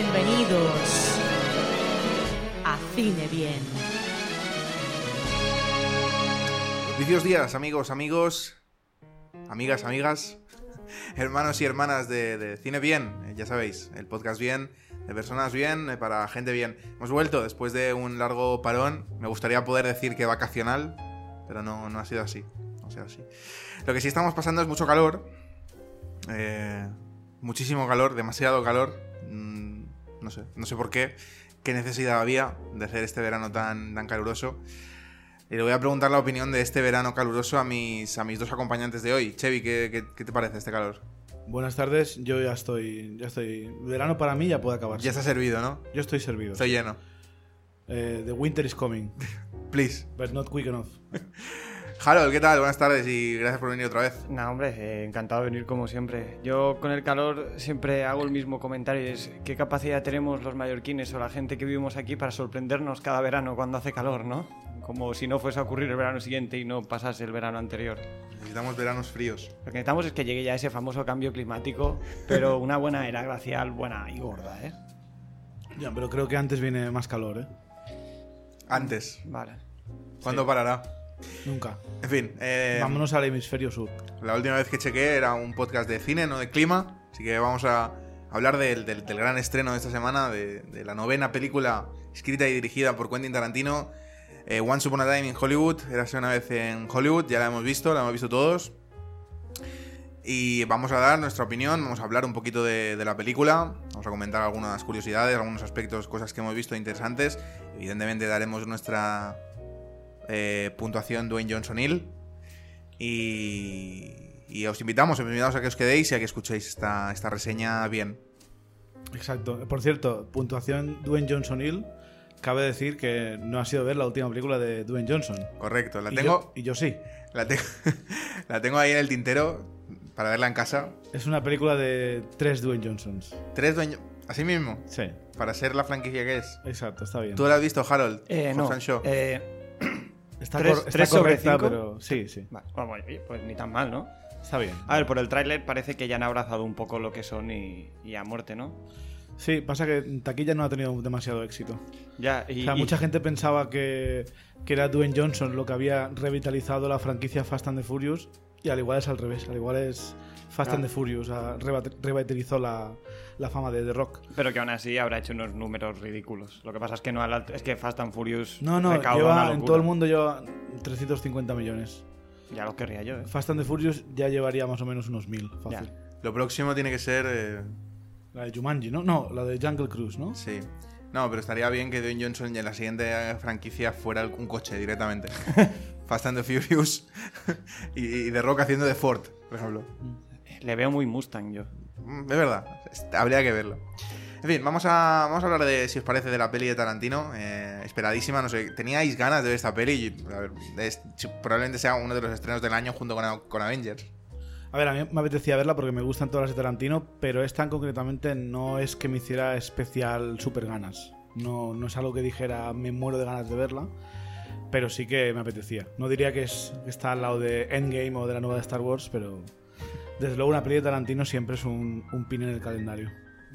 Bienvenidos a Cine Bien. Vicios días, amigos, amigos, amigas, amigas, hermanos y hermanas de, Cine Bien, eh, ya sabéis, el podcast bien, de personas bien, eh, para gente bien. Hemos vuelto después de un largo parón, me gustaría poder decir que vacacional, pero no, no ha sido así, no ha así. Lo que sí estamos pasando es mucho calor, eh, muchísimo calor, demasiado calor, no sé, no sé por qué, qué necesidad había de hacer este verano tan, tan caluroso. Y le voy a preguntar la opinión de este verano caluroso a mis, a mis dos acompañantes de hoy. Chevy, ¿qué, qué, qué te parece este calor? Buenas tardes, yo ya estoy, ya estoy. Verano para mí ya puede acabarse. Ya está servido, ¿no? Yo estoy servido. Estoy lleno. Eh, the winter is coming, Please. but not quick enough. Harold, ¿qué tal? Buenas tardes y gracias por venir otra vez. Nah, hombre, eh, encantado de venir como siempre. Yo con el calor siempre hago el mismo comentario, es qué capacidad tenemos los mallorquines o la gente que vivimos aquí para sorprendernos cada verano cuando hace calor, ¿no? Como si no fuese a ocurrir el verano siguiente y no pasase el verano anterior. Necesitamos veranos fríos. Lo que necesitamos es que llegue ya ese famoso cambio climático, pero una buena era glacial, buena y gorda, ¿eh? Ya, pero creo que antes viene más calor, ¿eh? Antes. Vale. ¿Cuándo parará? Nunca. En fin, eh, Vámonos al hemisferio sur. la última vez que chequé era un podcast de cine, no de clima. Así que vamos a hablar del, del- del gran estreno de esta semana, de, de la novena película escrita y dirigida por Quentin Tarantino. eh, Once Upon a Time in Hollywood. Era una vez en Hollywood, ya la hemos visto, la hemos visto todos. Y vamos a dar nuestra opinión, vamos a hablar un poquito de, de la película, vamos a comentar algunas curiosidades, algunos aspectos, cosas que hemos visto interesantes. Evidentemente daremos nuestra eh, puntuación Dwayne Johnson Hill. Y, y os invitamos, os invitamos a que os quedéis y a que escuchéis esta, esta reseña bien. Exacto. Por cierto, puntuación Dwayne Johnson Hill. Cabe decir que no ha sido ver la última película de Dwayne Johnson. Correcto, la Y tengo, yo- y yo sí. la, tengo la tengo ahí en el tintero para verla en casa. Es una película de tres Dwayne Johnsons. Tres dueños, así mismo, Sí, para ser la franquicia que es. exacto, está bien. ¿Tú la has visto, Harold? Eh, no. Eh, Está, tres- cor- está tres sobre correcta, cinco. pero sí, sí. vale, bueno, pues ni tan mal, ¿no? Está bien. A ver, por el tráiler parece que ya han abrazado un poco lo que son y, y a muerte, ¿no? Sí, pasa que Taquilla no ha tenido demasiado éxito. Ya, y, O sea, y- mucha gente pensaba que, que era Dwayne Johnson lo que había revitalizado la franquicia Fast and the Furious y al igual es al revés, al igual es Fast Ah. and the Furious, revitalizó la, la fama de The Rock. Pero que aún así habrá hecho unos números ridículos. Lo que pasa es que no es que Fast and Furious No, no, lleva- en todo el mundo lleva 350 millones. Ya lo querría yo, ¿eh? Fast and the Furious ya llevaría más o menos unos mil, fácil. Ya. Lo próximo tiene que ser... eh, La de Jumanji, ¿no? No, la de Jungle Cruise, ¿no? sí. No, pero estaría bien que Dwayne Johnson en la siguiente eh, franquicia fuera un coche directamente. Fast and the Furious y, y The Rock haciendo de Ford, por ejemplo. Le veo muy Mustang yo. Mm, Es verdad, es- habría que verlo. En fin, vamos a, vamos a hablar de, si os parece, de la peli de Tarantino. eh, esperadísima, no sé. ¿Teníais ganas de ver esta peli? Y, a ver, es- probablemente sea uno de los estrenos del año junto con, con Avengers. A ver, a mí me apetecía verla porque me gustan todas las de Tarantino, pero esta en concretamente no es que me hiciera especial super ganas. No, no es algo que dijera me muero de ganas de verla, pero sí que me apetecía. No diría que, es, que está al lado de Endgame o de la nueva de Star Wars, pero desde luego una peli de Tarantino siempre es un, un pin en el calendario.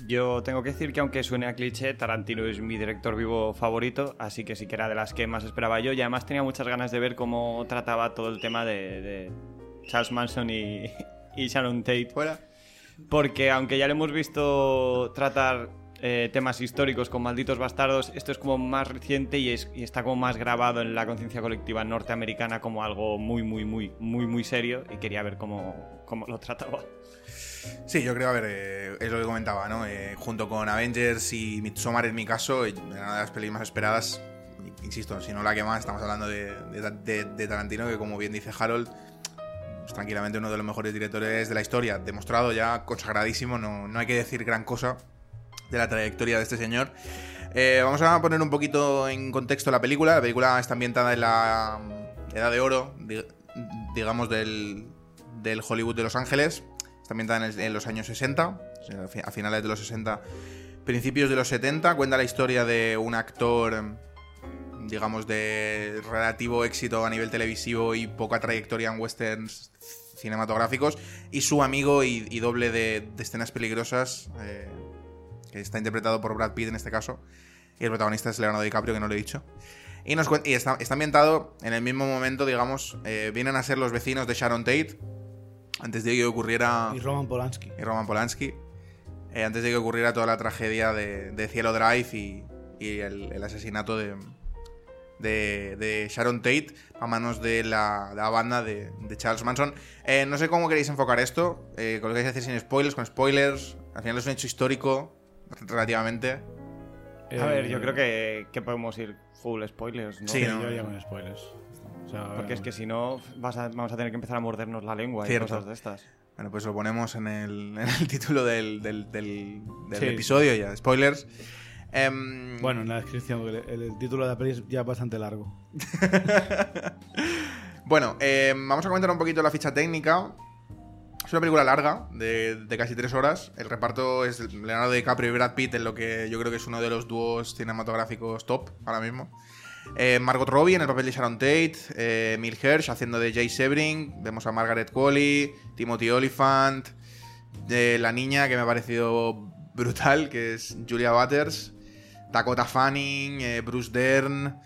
Yo tengo que decir que aunque suene a cliché, Tarantino es mi director vivo favorito, así que sí que era de las que más esperaba yo y además tenía muchas ganas de ver cómo trataba todo el tema de, de Charles Manson y, y Sharon Tate. ¿Fuera? Porque aunque ya le hemos visto tratar eh, temas históricos con malditos bastardos, esto es como más reciente y, es, y está como más grabado en la conciencia colectiva norteamericana como algo muy, muy, muy, muy, muy serio y quería ver cómo, cómo lo trataba. Sí, yo creo, a ver, eh, es lo que comentaba, ¿no? Eh, junto con Avengers y Midsommar, en mi caso, eh, una de las pelis más esperadas. Insisto, si no la que más, estamos hablando de, de- de- de Tarantino, que como bien dice Harold, es tranquilamente uno de los mejores directores de la historia, demostrado ya, consagradísimo, no, no hay que decir gran cosa de la trayectoria de este señor. Eh, vamos a poner un poquito en contexto la película. La película está ambientada en la Edad de Oro, di- digamos, del, del Hollywood de Los Ángeles. Está ambientada en, los años 60, o sea, a fi- a finales de los 60, principios de los 70. Cuenta la historia de un actor, digamos, de relativo éxito a nivel televisivo y poca trayectoria en westerns cinematográficos. Y su amigo y, doble de, de escenas peligrosas, eh, que está interpretado por Brad Pitt en este caso. Y el protagonista es Leonardo DiCaprio, que no lo he dicho. Y, nos cuen- y está, está ambientado en el mismo momento, digamos, eh, vienen a ser los vecinos de Sharon Tate, antes de que ocurriera... Y Roman Polanski. y Roman Polanski, eh, antes de que ocurriera toda la tragedia de, de Cielo Drive y, y el, el asesinato de, de, de Sharon Tate a manos de la, de la banda de, de Charles Manson. Eh, no sé cómo queréis enfocar esto, eh, con lo que queréis decir sin spoilers, con spoilers. Al final es un hecho histórico, relativamente. A ver, Eh, yo creo que, que podemos ir full spoilers, ¿no? Sí, yo ya con spoilers. O sea, Porque es que si no, vas a- vamos a tener que empezar a mordernos la lengua y Cierto. cosas de estas. Bueno, pues lo ponemos en el, en el título del, del- del- del Sí. episodio ya, spoilers. Em, Bueno, en la descripción, porque el, el título de la peli es ya bastante largo. Bueno, eh, vamos a comentar un poquito la ficha técnica. Es una película larga, de, casi tres horas. El reparto es Leonardo DiCaprio y Brad Pitt, en lo que yo creo que es uno de los dúos cinematográficos top ahora mismo. Eh, Margot Robbie en el papel de Sharon Tate, eh, Emil Hirsch haciendo de Jay Sebring, vemos a Margaret Qualley, Timothy Olyphant, de la niña que me ha parecido brutal, que es Julia Butters, Dakota Fanning, eh, Bruce Dern,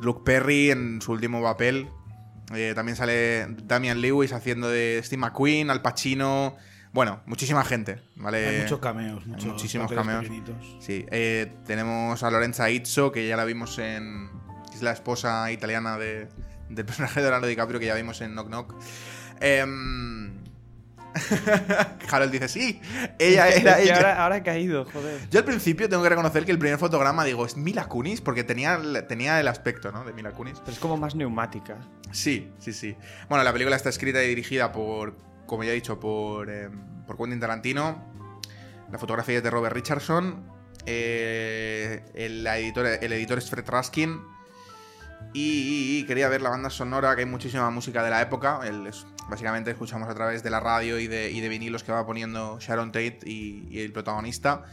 Luke Perry en su último papel. Eh, también sale Damian Lewis haciendo de Steve McQueen, Al Pacino. Bueno, muchísima gente, ¿vale? Hay muchos cameos, muchos Eh, muchísimos cameos. pequeñitos. Sí, eh, tenemos a Lorenza Izzo, que ya la vimos en. Es la esposa italiana de, del personaje de Leonardo DiCaprio que ya vimos en Knock Knock. Em, Harold dice: Sí, ella Es que- era es que ella. ahora, ahora he caído, joder. Yo al principio tengo que reconocer que el primer fotograma, digo, es Mila Kunis, porque tenía, tenía el aspecto, ¿no? De Mila Kunis. Pero es como más neumática. Sí, sí, sí. Bueno, la película está escrita y dirigida por, como ya he dicho, por, eh, por Quentin Tarantino. La fotografía es de Robert Richardson. eh, el, la editora- el editor es Fred Raskin. Y, y- y quería ver la banda sonora, que hay muchísima música de la época. El- es- básicamente escuchamos a través de la radio y de, y de vinilos que va poniendo Sharon Tate y, el protagonista.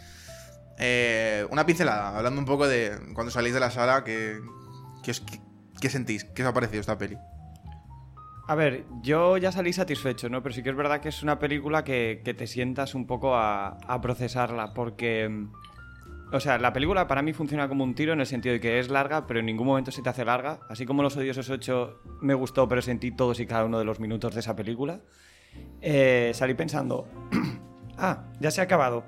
Eh, una pincelada, hablando un poco de cuando salís de la sala, ¿qué, qué- qué sentís? ¿Qué os ha parecido esta peli? A ver, yo ya salí satisfecho, ¿no? Pero sí que es verdad que es una película que, que te sientas un poco a, a procesarla, porque... O sea, la película para mí funciona como un tiro en el sentido de que es larga, pero en ningún momento se te hace larga. Así como Los Odiosos 8 me gustó, pero sentí todos y cada uno de los minutos de esa película. Eh, salí pensando, ah, ya se ha acabado.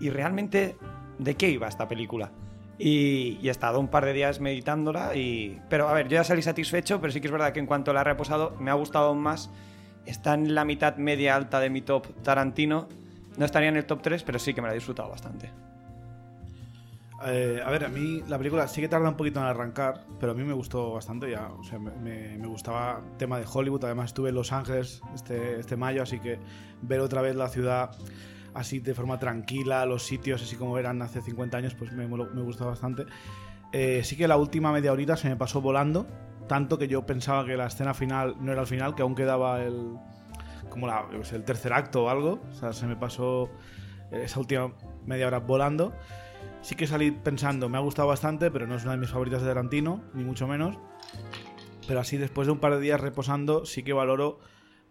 Y realmente, ¿de qué iba esta película? Y, y he estado un par de días meditándola y... Pero a ver, yo ya salí satisfecho, pero sí que es verdad que en cuanto la he reposado me ha gustado aún más. Está en la mitad media alta de mi top Tarantino. No estaría en el top 3, pero sí que me la he disfrutado bastante. Eh, a ver, a mí la película sí que tarda un poquito en arrancar, pero a mí me gustó bastante ya. O sea, me, gustaba el tema de Hollywood. Además, estuve en Los Ángeles este, este mayo, así que ver otra vez la ciudad así de forma tranquila, los sitios así como eran hace 50 años, pues me, me gustó bastante. Eh, sí que la última media horita se me pasó volando, tanto que yo pensaba que la escena final no era el final, que aún quedaba el como la, el tercer acto o algo. O sea, se me pasó esa última media hora volando. Sí que salí pensando, me ha gustado bastante, pero no es una de mis favoritas de Tarantino, ni mucho menos. Pero así, después de un par de días reposando, sí que valoro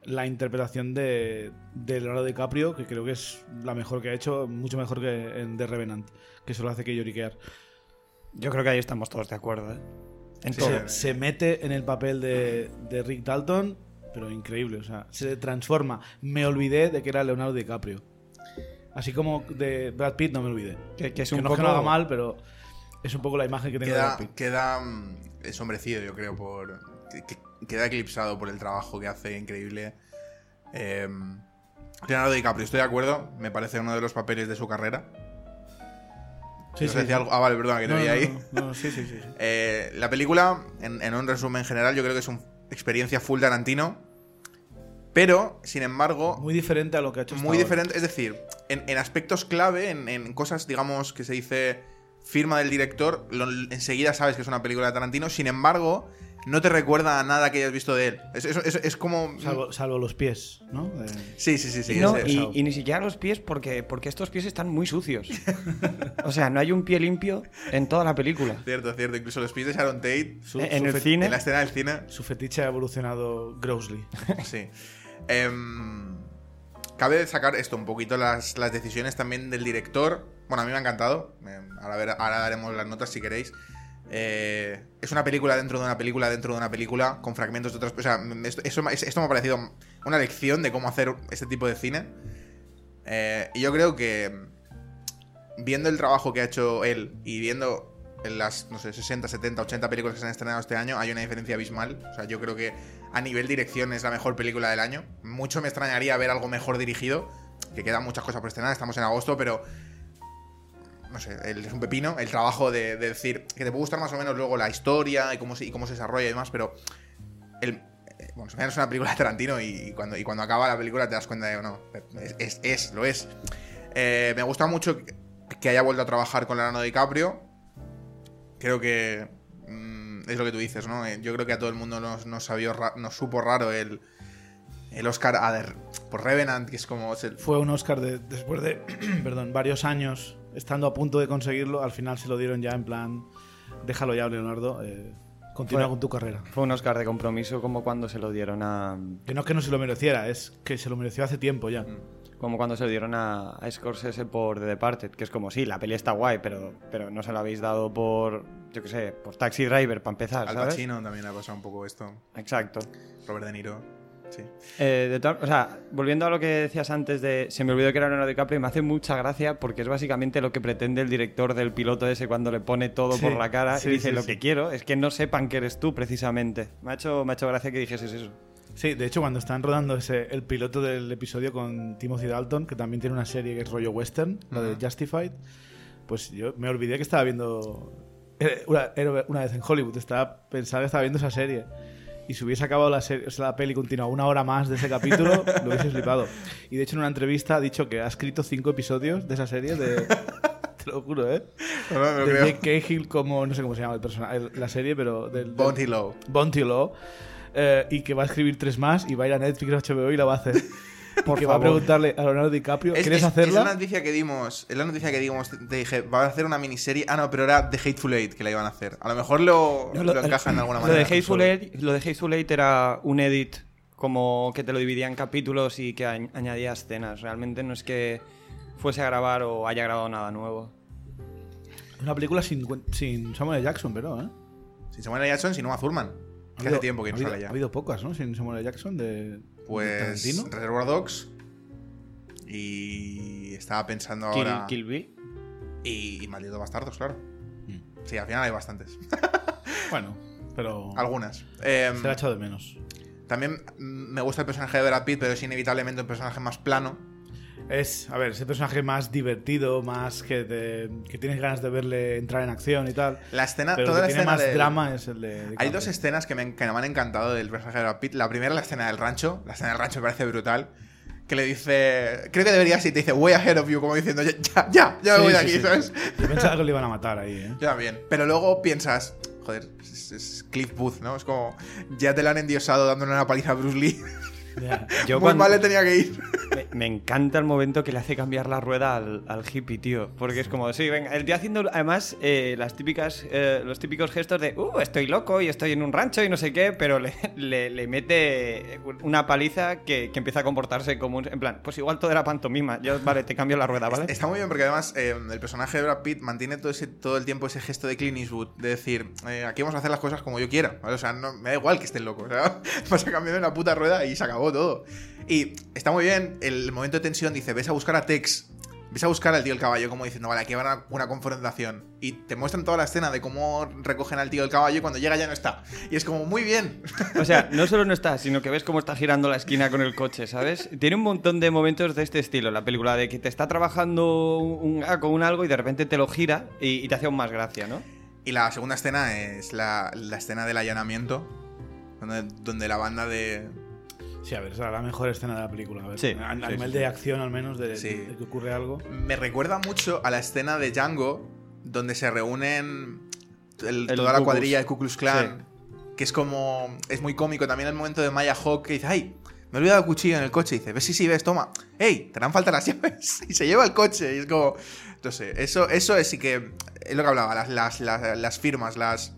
la interpretación de, de Leonardo DiCaprio, que creo que es la mejor que ha hecho, mucho mejor que en The Revenant, que solo hace que lloriquear. Yo creo que ahí estamos todos de acuerdo, ¿eh? En Sí, todo. sí. Se, se mete en el papel de, de Rick Dalton, pero increíble, o sea, se transforma. Me olvidé de que era Leonardo DiCaprio. Así como de Brad Pitt no me olvidé. Que, que es Que un no poco... es que lo haga mal, pero es un poco la imagen que tengo de Brad Queda, Pitt. queda mm, ensombrecido, yo creo, por. que- que- queda eclipsado por el trabajo que hace increíble. Eh, Leonardo DiCaprio, estoy de acuerdo. Me parece uno de los papeles de su carrera. Sí, ¿Nos sí, decía sí. algo? Ah, vale, perdón, que te No, veía no, ahí. no, no, sí, sí, sí. sí. Eh, la película, en, en un resumen general, yo creo que es una experiencia full Tarantino. Pero, sin embargo, Muy diferente a lo que ha hecho hasta muy ahora. diferente. Es decir, en, en aspectos clave, en, en cosas, digamos, que se dice firma del director, lo- enseguida sabes que es una película de Tarantino. Sin embargo, no te recuerda a nada que hayas visto de él. Es, es- es- es como. Salvo, salvo los pies, ¿no? De- Sí, sí, sí, sí. no, es- y, ni siquiera los pies, porque, porque estos pies están muy sucios. o sea, no hay un pie limpio en toda la película. Cierto, cierto. Incluso los pies de Sharon Tate. su, en su el cine. En la escena del cine. Su fetiche ha evolucionado grossly. Sí. Em, cabe sacar esto, un poquito las, las decisiones también del director. Bueno, a mí me ha encantado. Ahora, ver- ahora daremos las notas si queréis. Eh, es una película dentro de una película dentro de una película con fragmentos de otras. O sea, esto, esto me ha parecido una lección de cómo hacer este tipo de cine. Eh, y yo creo que viendo el trabajo que ha hecho él y viendo en las, no sé, 60, 70, 80 películas que se han estrenado este año, hay una diferencia abismal. O sea, yo creo que a nivel dirección es la mejor película del año. Mucho me extrañaría ver algo mejor dirigido, que quedan muchas cosas por estrenar, estamos en agosto, pero no sé, es un pepino el trabajo de, de decir que te puede gustar más o menos luego la historia y cómo se, y cómo se desarrolla y demás, pero el, eh, bueno, es una película de Tarantino y, cuando, y cuando acaba la película te das cuenta de, no, es, es, lo es. Eh, me gusta mucho que haya vuelto a trabajar con Leonardo DiCaprio. Creo que mm, es lo que tú dices, ¿no? Eh, Yo creo que a todo el mundo nos, nos, sabió ra- nos supo raro el, el Oscar a der- por Revenant, que es como... es el- Fue un Oscar de- después de perdón, varios años estando a punto de conseguirlo. Al final se lo dieron ya en plan, déjalo ya, Leonardo. eh, continúa Fue- con tu carrera. Fue un Oscar de compromiso como cuando se lo dieron a... Que no es que no se lo mereciera, es que se lo mereció hace tiempo ya. Como cuando se dieron a, a Scorsese por The Departed, que es como, sí, la peli está guay, pero, pero no se la habéis dado por, yo qué sé, por Taxi Driver, para empezar, Al ¿sabes? Pacino también ha pasado un poco esto. Exacto. Robert De Niro. Sí. Eh, de o sea, volviendo a lo que decías antes de. Se me olvidó que era Leonardo DiCaprio y me hace mucha gracia porque es básicamente lo que pretende el director del piloto ese cuando le pone todo Sí, por la cara sí, y dice: sí, Lo que quiero es que no sepan que eres tú, precisamente. Me ha hecho, me ha hecho gracia que dijeses eso. Sí, de hecho, cuando están rodando ese, el piloto del episodio con Timothy Dalton, que también tiene una serie que es rollo western, la de Justified, pues yo me olvidé que estaba viendo. eh, Una, una vez en Hollywood, estaba pensaba que estaba viendo esa serie. Y si hubiese acabado la, serie, o sea, la peli continua una hora más de ese capítulo, lo hubiese flipado. Y de hecho, en una entrevista ha dicho que ha escrito cinco episodios de esa serie de. Te lo juro, ¿eh? No, no, de. Jake Cahill, como. No sé cómo se llama el personaje, la serie, pero. Del, del- Bounty Low. Bounty Law, eh, y que va a escribir tres más y va a ir a Netflix o HBO y la va a hacer. Porque va a preguntarle a Leonardo DiCaprio, Es, ¿quieres es- hacerla? Es la noticia que dimos. Es la noticia que dimos. Te dije, va a hacer una miniserie. Ah, no, pero era The Hateful Eight que la iban a hacer. A lo mejor lo, No, lo, lo- encajan de alguna Lo de, manera. Hateful Eight, lo de Hateful Eight era un edit como que te lo dividía en capítulos y que añ- añadía escenas. Realmente no es que fuese a grabar o haya grabado nada nuevo. Una película sin, sin Samuel L. Jackson, pero, ¿eh? Si Samuel L. Jackson, si no, a Thurman. Ha habido- hace tiempo que ha no habido- sale Ha ya. habido pocas, ¿no? Sin Samuel L. Jackson de, de Pues Tarantino. Reservoir Dogs. Y estaba pensando Kill, ahora. Kill Bill. Y, y Malditos Bastardos, claro. Mm. Sí, al final hay bastantes. Bueno, pero Algunas. Em, se la ha echado de menos. también me gusta el personaje de Brad Pitt, pero es inevitablemente un personaje más plano. Es, a ver, ese personaje más divertido, más que, te- que tienes ganas de verle entrar en acción y tal. La escena, Pero toda la tiene escena más del- drama es el de. Hay dos escenas que me, que me han encantado del personaje de Brad Pitt. La primera la escena del rancho. La escena del rancho me parece brutal. Que le dice. Creo que deberías ir te dice, way ahead of you, como diciendo, ya, ya, ya, ya me Sí, voy de sí, aquí, sí. ¿sabes? Yo pensaba que le iban a matar ahí, ¿eh? Yo también. Pero luego piensas, joder, es, es Cliff Booth, ¿no? Es como, ya te la han endiosado dándole una paliza a Bruce Lee. Yo Muy cuando- mal le tenía que ir. Me, me encanta el momento que le hace cambiar la rueda al, al hippie, tío. Porque es como, sí, venga, el tío haciendo además eh, las típicas, eh, los típicos gestos de, uh, estoy loco y estoy en un rancho y no sé qué, pero le, le- le mete una paliza que, que empieza a comportarse como un. En plan, pues igual todo era pantomima. Yo, vale, te cambio la rueda, ¿vale? Está muy bien porque además eh, el personaje de Brad Pitt mantiene todo, ese, todo el tiempo ese gesto de Clint Eastwood de decir, aquí vamos a hacer las cosas como yo quiera. ¿vale? O sea, no, me da igual que estén locos. O sea, vas a cambiarme una puta rueda y se acabó todo. Y está muy bien el momento de tensión. Dice, ves a buscar a Tex. Ves a buscar al tío del caballo como diciendo, vale, aquí va una, una confrontación. Y te muestran toda la escena de cómo recogen al tío del caballo y cuando llega ya no está. Y es como, muy bien. O sea, no solo no está, sino que ves cómo está girando la esquina con el coche, ¿sabes? Tiene un montón de momentos de este estilo, la película, de que te está trabajando un, un- con un algo y de repente te lo gira y, y te hace aún más gracia, ¿no? Y la segunda escena es la, la escena del allanamiento. Donde, donde la banda de, Sí, a ver, esa es la mejor escena de la película. A ver, Sí, a, a sí, nivel sí, de acción, al menos, de, Sí. de que ocurre algo. Me recuerda mucho a la escena de Django, donde se reúnen el- El toda la cuadrilla de Ku Klux Klan. Que es como. Es muy cómico también el momento de Maya Hawk que dice: ¡Ay! Me he olvidado el cuchillo en el coche. Y dice: Ves, sí, sí, ves, toma. ¡Ey! Te harán falta las llaves. Y se lleva el coche. Y es como. No sé, eso, eso es sí que. Es lo que hablaba, las, las, las, las firmas, las.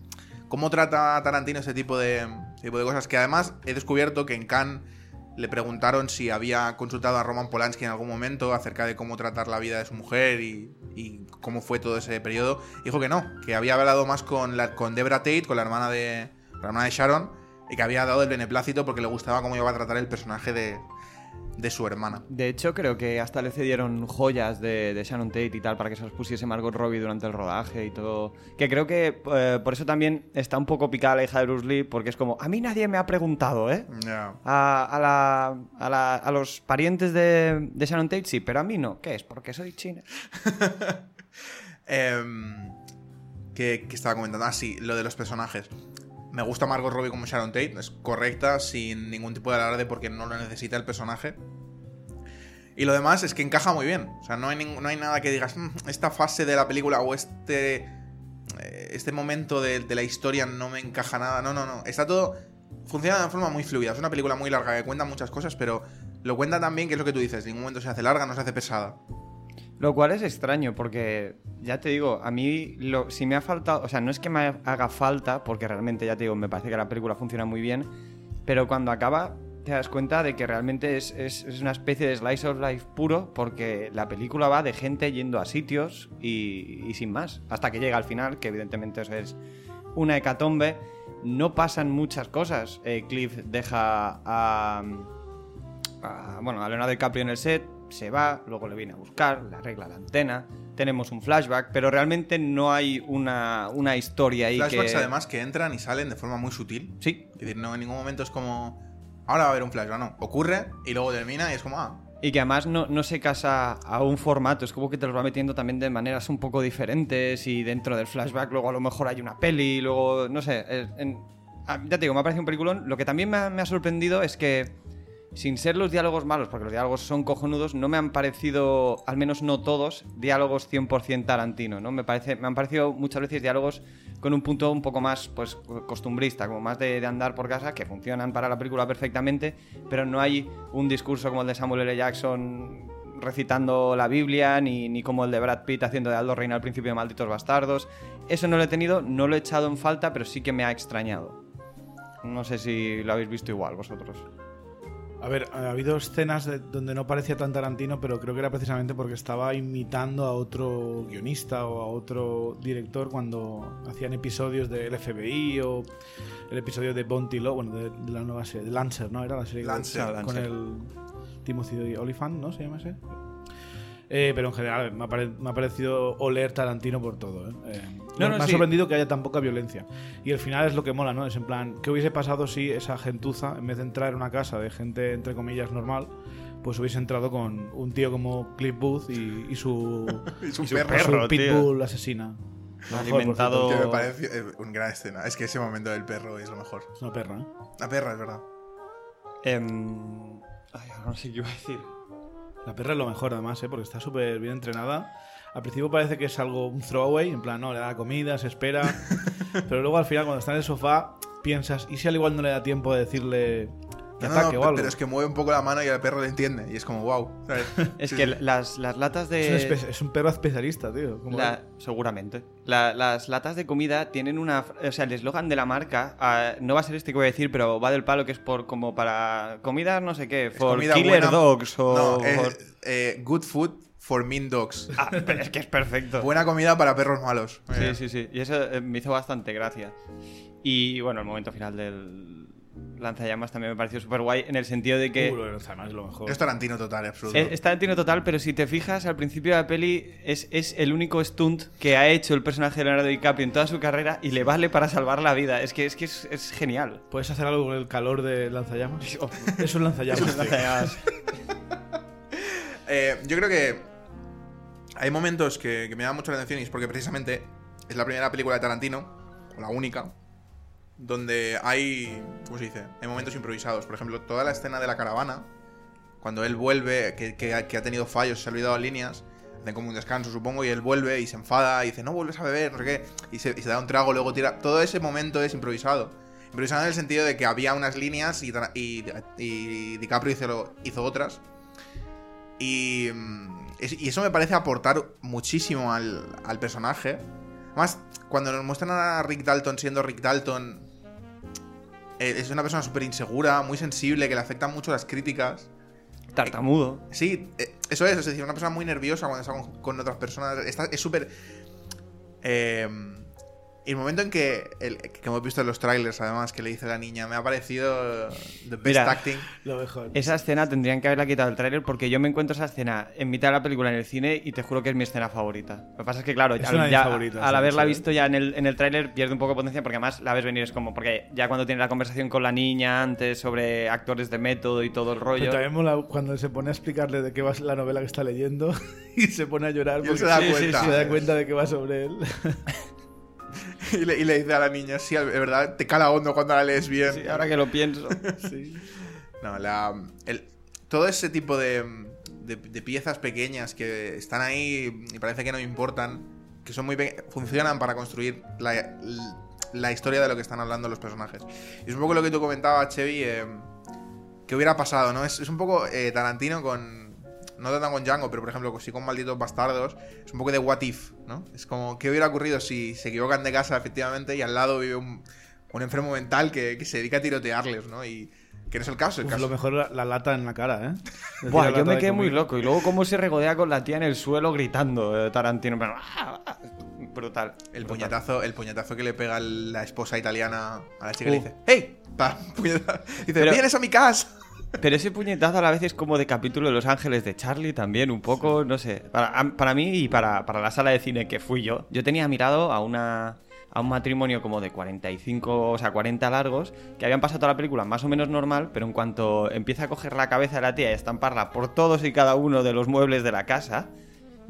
Cómo trata Tarantino ese tipo de, tipo de cosas. Que además he descubierto que en Cannes le preguntaron si había consultado a Roman Polanski en algún momento acerca de cómo tratar la vida de su mujer y, cómo fue todo ese periodo. Dijo que no, que había hablado más con, la, con Debra Tate, con la hermana de, la hermana de Sharon, y que había dado el beneplácito porque le gustaba cómo iba a tratar el personaje de, de su hermana. De hecho, creo que hasta le cedieron joyas de, de Shannon Tate y tal para que se los pusiese Margot Robbie durante el rodaje y todo. Que creo que eh, por eso también está un poco picada la hija de Bruce Lee, porque es como, a mí nadie me ha preguntado, ¿eh? A, a la- a la- a los parientes de, de Shannon Tate sí, pero a mí no. ¿Qué es? Porque soy china. ¿qué, qué estaba comentando? Ah, sí, lo de los personajes. Me gusta Margot Robbie como Sharon Tate, es correcta, sin ningún tipo de alarde porque no lo necesita el personaje. Y lo demás es que encaja muy bien. O sea, no hay, no hay nada que digas, "Mm, esta fase de la película o este, eh, este momento de, la historia no me encaja nada. No, no, no. Está todo. Funciona de forma muy fluida. Es una película muy larga que cuenta muchas cosas, pero lo cuenta también, que es lo que tú dices. Ningún momento se hace larga, no se hace pesada. Lo cual es extraño porque, ya te digo, a mí lo, si me ha faltado, o sea, no es que me haga falta, porque realmente, ya te digo, me parece que la película funciona muy bien, pero cuando acaba te das cuenta de que realmente es, es- una especie de slice of life puro, porque la película va de gente yendo a sitios y, y sin más, hasta que llega al final, que evidentemente es una hecatombe. No pasan muchas cosas. Eh, Cliff deja a- bueno, a Leonardo DiCaprio en el set, se va, luego le viene a buscar, le arregla la antena, tenemos un flashback, pero realmente no hay una, una historia ahí Flashbacks que... además que entran y salen de forma muy sutil. Sí, Es decir, no en ningún momento es como. Ahora va a haber un flashback, no. Ocurre y luego termina y es como, ah. y que además no, no se casa a un formato, es como que te los va metiendo también de maneras un poco diferentes y dentro del flashback luego a lo mejor hay una peli, luego, no sé, en- ah, ya te digo, me ha parecido un peliculón. Lo que también me ha, me ha sorprendido es que, sin ser los diálogos malos, porque los diálogos son cojonudos, no me han parecido, al menos no todos, diálogos 100% Tarantino, ¿no? Me, parece, me han parecido muchas veces diálogos con un punto un poco más pues costumbrista, como más de, andar por casa, que funcionan para la película perfectamente, pero no hay un discurso como el de Samuel L. Jackson recitando la Biblia, ni, ni como el de Brad Pitt haciendo de Aldo Reina al principio de Malditos Bastardos. Eso no lo he tenido, no lo he echado en falta, pero sí que me ha extrañado. No sé si lo habéis visto igual vosotros. A ver, ha habido escenas de- donde no parecía tan Tarantino, pero creo que era precisamente porque estaba imitando a otro guionista o a otro director cuando hacían episodios del FBI o el episodio de Bounty Law, bueno, de, de la nueva serie, de Lancer, ¿no? Era la serie que- Lancer, con Lancer. el Timothy Olyphant, ¿no? Se llama ese. Eh, pero en general me ha, pare- me ha parecido oler Tarantino por todo. ¿eh? Eh, No, me no, ha sí. sorprendido que haya tan poca violencia. Y el final es lo que mola, ¿no? Es en plan, ¿qué hubiese pasado si esa gentuza, en vez de entrar en una casa de gente, entre comillas, normal, pues hubiese entrado con un tío como Cliff Booth y, y su, Es un Y su perro. perro. su tío. pitbull asesina. Lo mejor, por Alimentado-. Que me parece eh, una gran escena. Es que ese momento del perro es lo mejor. Es una perra, ¿eh? La perra, es verdad. Ay, ahora no sé qué iba a decir. La perra es lo mejor, además, ¿eh? Porque está súper bien entrenada. Al principio parece que es algo, un throwaway, en plan, no, le da comida, se espera. pero luego al final, cuando está en el sofá, piensas, ¿y si al igual no le da tiempo de decirle No, no, ataque no, o algo? pero es que mueve un poco la mano y el perro le entiende. Y es como, wow. ¿sabes? Es Sí, que sí. las, las latas de... Es un, espe- es un perro especialista, tío. La- seguramente. La- las latas de comida tienen una. O sea, el eslogan de la marca ah, no va a ser este que voy a decir, pero va del palo que es por como para comida no sé qué, for comida killer buena- dogs o. No, es, for- eh, good food for mean dogs. Ah, pero es que es perfecto. Buena comida para perros malos. Eh, Sí, sí, sí. Y eso eh, me hizo bastante gracia. Y bueno, el momento final del lanzallamas también me pareció súper guay en el sentido de que. Uh, Alzheimer es lo mejor. Es Tarantino total, absoluto. Es, es Tarantino total, pero si te fijas, al principio de la peli es, es el único stunt que ha hecho el personaje de Leonardo DiCaprio en toda su carrera y le vale para salvar la vida. Es que es, que es, es genial. ¿Puedes hacer algo con el calor de lanzallamas? es un lanzallamas. Lanzallamas. Eh, yo creo que hay momentos que, que me llaman mucho la atención y es porque precisamente es la primera película de Tarantino, o la única, donde hay, ¿cómo se dice? Hay momentos improvisados. Por ejemplo, toda la escena de la caravana, cuando él vuelve, que, que ha- tenido fallos, se ha olvidado líneas, hacen como un descanso, supongo, y él vuelve y se enfada y dice, no vuelves a beber, no sé qué, y se, da un trago, luego tira. Todo ese momento es improvisado. Improvisado en el sentido de que había unas líneas y, y, DiCaprio hizo, hizo otras. Y, mm, y eso me parece aportar muchísimo al, al personaje. Además, cuando nos muestran a Rick Dalton siendo Rick Dalton, es una persona súper insegura, muy sensible, que le afectan mucho las críticas. Tartamudo. Sí, eh, eso es, es decir, una persona muy nerviosa cuando está con, con otras personas. Está- es súper. eh, el momento en que, el- que hemos visto en los trailers, además, que le dice a la niña, me ha parecido the best Mira. acting. Lo mejor. Esa escena tendrían que haberla quitado el tráiler porque yo me encuentro esa escena en mitad de la película en el cine y te juro que es mi escena favorita. Lo que pasa es que, claro, Es al, ya- favoritas, al haberla ¿eh? visto ya en el, en el tráiler pierde un poco de potencia porque además la ves venir es como... Porque ya cuando tiene la conversación con la niña antes sobre actores de método y todo el rollo... Pero también mola cuando se pone a explicarle de qué va la novela que está leyendo y se pone a llorar porque se da sí, sí, cuenta. se da cuenta de que va sobre él. Y le, y le dice a la niña, sí, de verdad, te cala hondo cuando la lees bien. Sí, ahora que lo pienso... Sí. No, la, el- todo ese tipo de, de- de piezas pequeñas que están ahí y parece que no importan, que son muy funcionan para construir la, la historia de lo que están hablando los personajes. Y es un poco lo que tú comentabas, Chevy, eh, que hubiera pasado, ¿no? Es, es un poco eh, Tarantino con... No tanto con Django, pero por ejemplo, sí con Malditos Bastardos. Es un poco de what if, ¿no? Es como, ¿qué hubiera ocurrido si se equivocan de casa, efectivamente, y al lado vive un, un enfermo mental que, que se dedica a tirotearles, ¿no? Y que no es el caso. El Uf, caso lo mejor la, la lata en la cara, ¿eh? Buah, yo me quedé muy loco. Y luego cómo se regodea con la tía en el suelo gritando eh, Tarantino. "Ah, ah". Brutal. El brutal. puñetazo, el puñetazo que le pega la esposa italiana a la chica y le Uh. dice ¡Hey! Pa, puñetazo. Dice, Pero- ¡Vienes a mi casa! Pero ese puñetazo a la vez es como de capítulo de Los Ángeles de Charlie también, un poco, no sé. Para, para mí y para, para la sala de cine que fui yo, yo tenía mirado a una a un matrimonio como de 45, o sea, 40 largos, que habían pasado toda la película más o menos normal, pero en cuanto empieza a coger la cabeza de la tía y a estamparla por todos y cada uno de los muebles de la casa,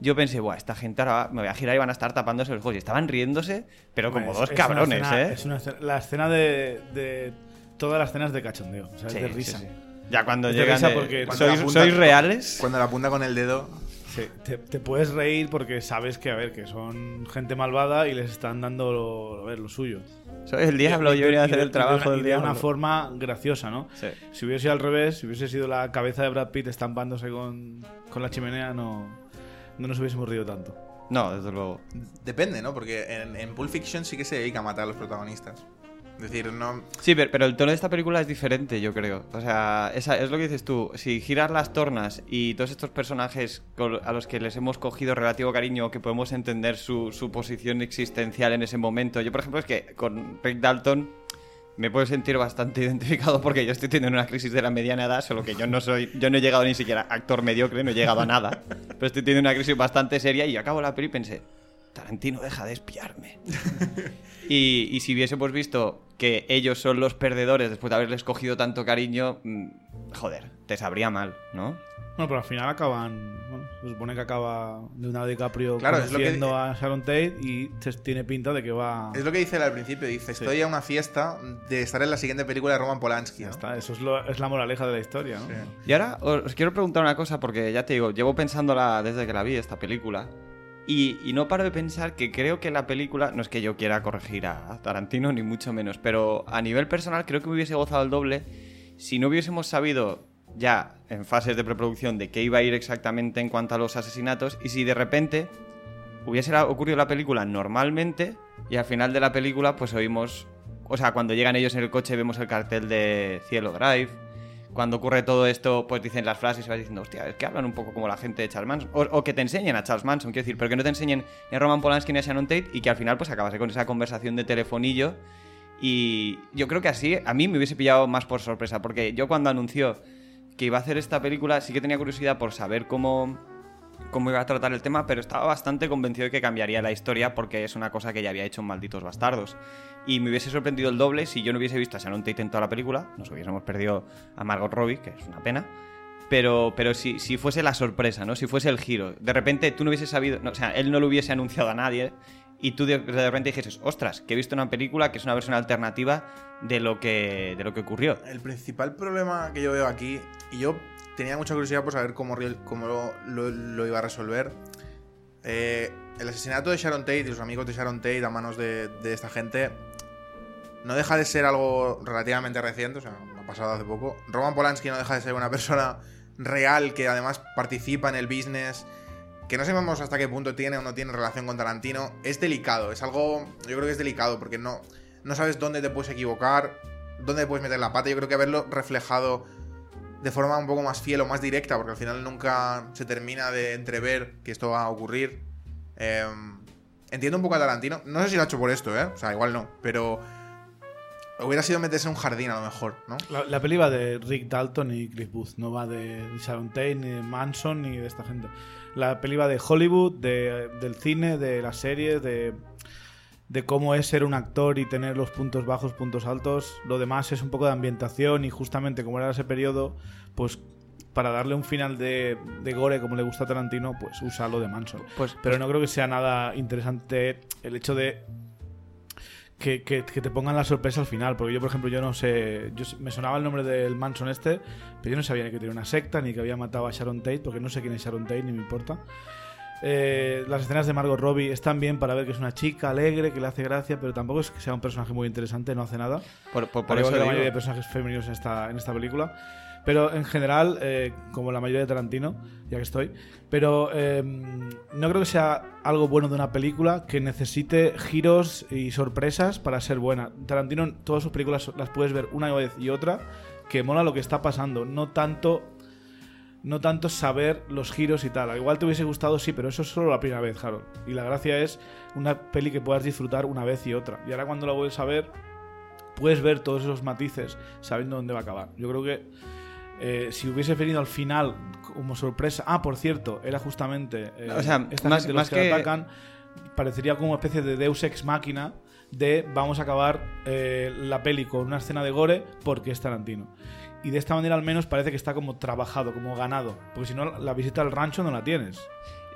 yo pensé, buah, esta gente ahora me voy a girar y van a estar tapándose los ojos. Y estaban riéndose, pero como Bueno, dos es- es una cabrones, escena- ¿eh? Es una escena- la escena de, de todas las escenas de cachondeo, o sea, es de sí, risa. sí. Ya cuando de llegan de, porque- Cuando ¿sois, apunta- ¿Sois reales? Cuando la apunta con el dedo. Sí, te, te puedes reír porque sabes que, a ver, que son gente malvada y les están dando lo, a ver, lo suyo. Soy el diablo, Y- yo venía a hacer el trabajo de, del y de diablo. una forma graciosa, ¿no? Sí. Si hubiese sido al revés, si hubiese sido la cabeza de Brad Pitt estampándose con, con la chimenea, no, no nos hubiésemos reído tanto. No, desde luego. Depende, ¿no? Porque en, en Pulp Fiction sí que se dedica a matar a los protagonistas. Es decir, no. Sí, pero, pero el tono de esta película es diferente, yo creo. O sea, esa, es lo que dices tú. Si giras las tornas y todos estos personajes a los que les hemos cogido relativo cariño, que podemos entender su, su posición existencial en ese momento. Yo, por ejemplo, es que con Rick Dalton me puedo sentir bastante identificado porque yo estoy teniendo una crisis de la mediana edad, solo que yo no soy, yo no he llegado ni siquiera a actor mediocre, no he llegado a nada. Pero estoy teniendo una crisis bastante seria y yo acabo la peli y pensé, Tarantino, deja de espiarme. Y, y si hubiésemos visto que ellos son los perdedores después de haberles cogido tanto cariño, mm, joder, te sabría mal, ¿no? Bueno, pero al final acaban. Bueno, se supone que acaba Leonardo DiCaprio Claro, es lo que- conociendo a Sharon Tate y tiene pinta de que va. Es lo que dice él al principio. Dice: Estoy a una fiesta de estar en la siguiente película de Roman Polanski. Ya ¿no? está, eso es, lo- es la moraleja de la historia, ¿no? Sí. Y ahora os os quiero preguntar una cosa, porque ya te digo, llevo pensándola desde que la vi, esta película. Y, no paro de pensar que creo que la película, no es que yo quiera corregir a Tarantino, ni mucho menos, pero a nivel personal creo que me hubiese gozado el doble si no hubiésemos sabido ya en fases de preproducción de qué iba a ir exactamente en cuanto a los asesinatos y si de repente hubiese ocurrido la película normalmente y al final de la película pues oímos, o sea, cuando llegan ellos en el coche vemos el cartel de Cielo Drive, cuando ocurre todo esto pues dicen las frases y vas diciendo, hostia, es que hablan un poco como la gente de Charles Manson, o, que te enseñen a Charles Manson, quiero decir, pero que no te enseñen ni a Roman Polanski ni a Shannon Tate y que al final pues acabase con esa conversación de telefonillo. Y yo creo que así a mí me hubiese pillado más por sorpresa, porque yo cuando anunció que iba a hacer esta película sí que tenía curiosidad por saber cómo, cómo iba a tratar el tema, pero estaba bastante convencido de que cambiaría la historia porque es una cosa que ya había hecho en Malditos Bastardos. Y me hubiese sorprendido el doble si yo no hubiese visto a Sharon Tate en toda la película, nos hubiésemos perdido a Margot Robbie, que es una pena. Pero, pero si, si fuese la sorpresa, ¿no? Si fuese el giro. De repente tú no hubieses sabido, no, o sea, él no lo hubiese anunciado a nadie y tú de, repente dijeses, ostras, que he visto una película que es una versión alternativa de lo que, de lo que ocurrió. El principal problema que yo veo aquí, y yo tenía mucha curiosidad por saber cómo, cómo lo, iba a resolver, eh, el asesinato de Sharon Tate y los amigos de Sharon Tate a manos de, esta gente no deja de ser algo relativamente reciente, o sea, ha pasado hace poco. Roman Polanski no deja de ser una persona real que además participa en el business, que no sabemos hasta qué punto tiene o no tiene relación con Tarantino. Es delicado, es algo, yo creo que es delicado porque no, no sabes dónde te puedes equivocar. dónde puedes meter la pata. Yo creo que haberlo reflejado de forma un poco más fiel o más directa, porque al final nunca se termina de entrever que esto va a ocurrir. Eh, entiendo un poco a Tarantino. No sé si lo ha hecho por esto, ¿eh? O sea, igual no, pero hubiera sido meterse en un jardín a lo mejor, ¿no? La, la peli va de Rick Dalton y Chris Booth, no va de Sharon Tate, ni de Manson, ni de esta gente. La peli va de Hollywood, de- del cine, de las series, de, de cómo es ser un actor y tener los puntos bajos, puntos altos. Lo demás es un poco de ambientación y justamente como era ese periodo, pues para darle un final de, de gore como le gusta a Tarantino, pues usa lo de Manson. Pues, Pero no creo que sea nada interesante el hecho de que, que- que te pongan la sorpresa al final. Porque yo, por ejemplo, yo no sé. Yo, me sonaba el nombre del Manson este, pero yo no sabía ni que tenía una secta, ni que había matado a Sharon Tate, porque no sé quién es Sharon Tate, ni me importa. Eh, las escenas de Margot Robbie están bien para ver que es una chica alegre, que le hace gracia, pero tampoco es que sea un personaje muy interesante, no hace nada. por, por- por eso que la mayoría de personajes femeninos en esta, en esta película. Pero en general, eh, como la mayoría de Tarantino, ya que estoy. Pero eh, no creo que sea algo bueno de una película que necesite giros y sorpresas para ser buena. Tarantino, todas sus películas las puedes ver una vez y otra, que mola lo que está pasando. No tanto. No tanto saber los giros y tal. Al igual te hubiese gustado, sí, pero eso es solo la primera vez, Harold. Y la gracia es una peli que puedas disfrutar una vez y otra. Y ahora cuando la vuelves a ver, puedes ver todos esos matices sabiendo dónde va a acabar. Yo creo que eh, si hubiese venido al final como sorpresa. Ah, por cierto, era justamente. eh, O sea, esta más- gente, los más que, que- atacan, parecería como una especie de Deus ex máquina de vamos a acabar eh, la peli con una escena de gore porque es Tarantino. Y de esta manera al menos parece que está como trabajado, como ganado. Porque si no, la visita al rancho no la tienes.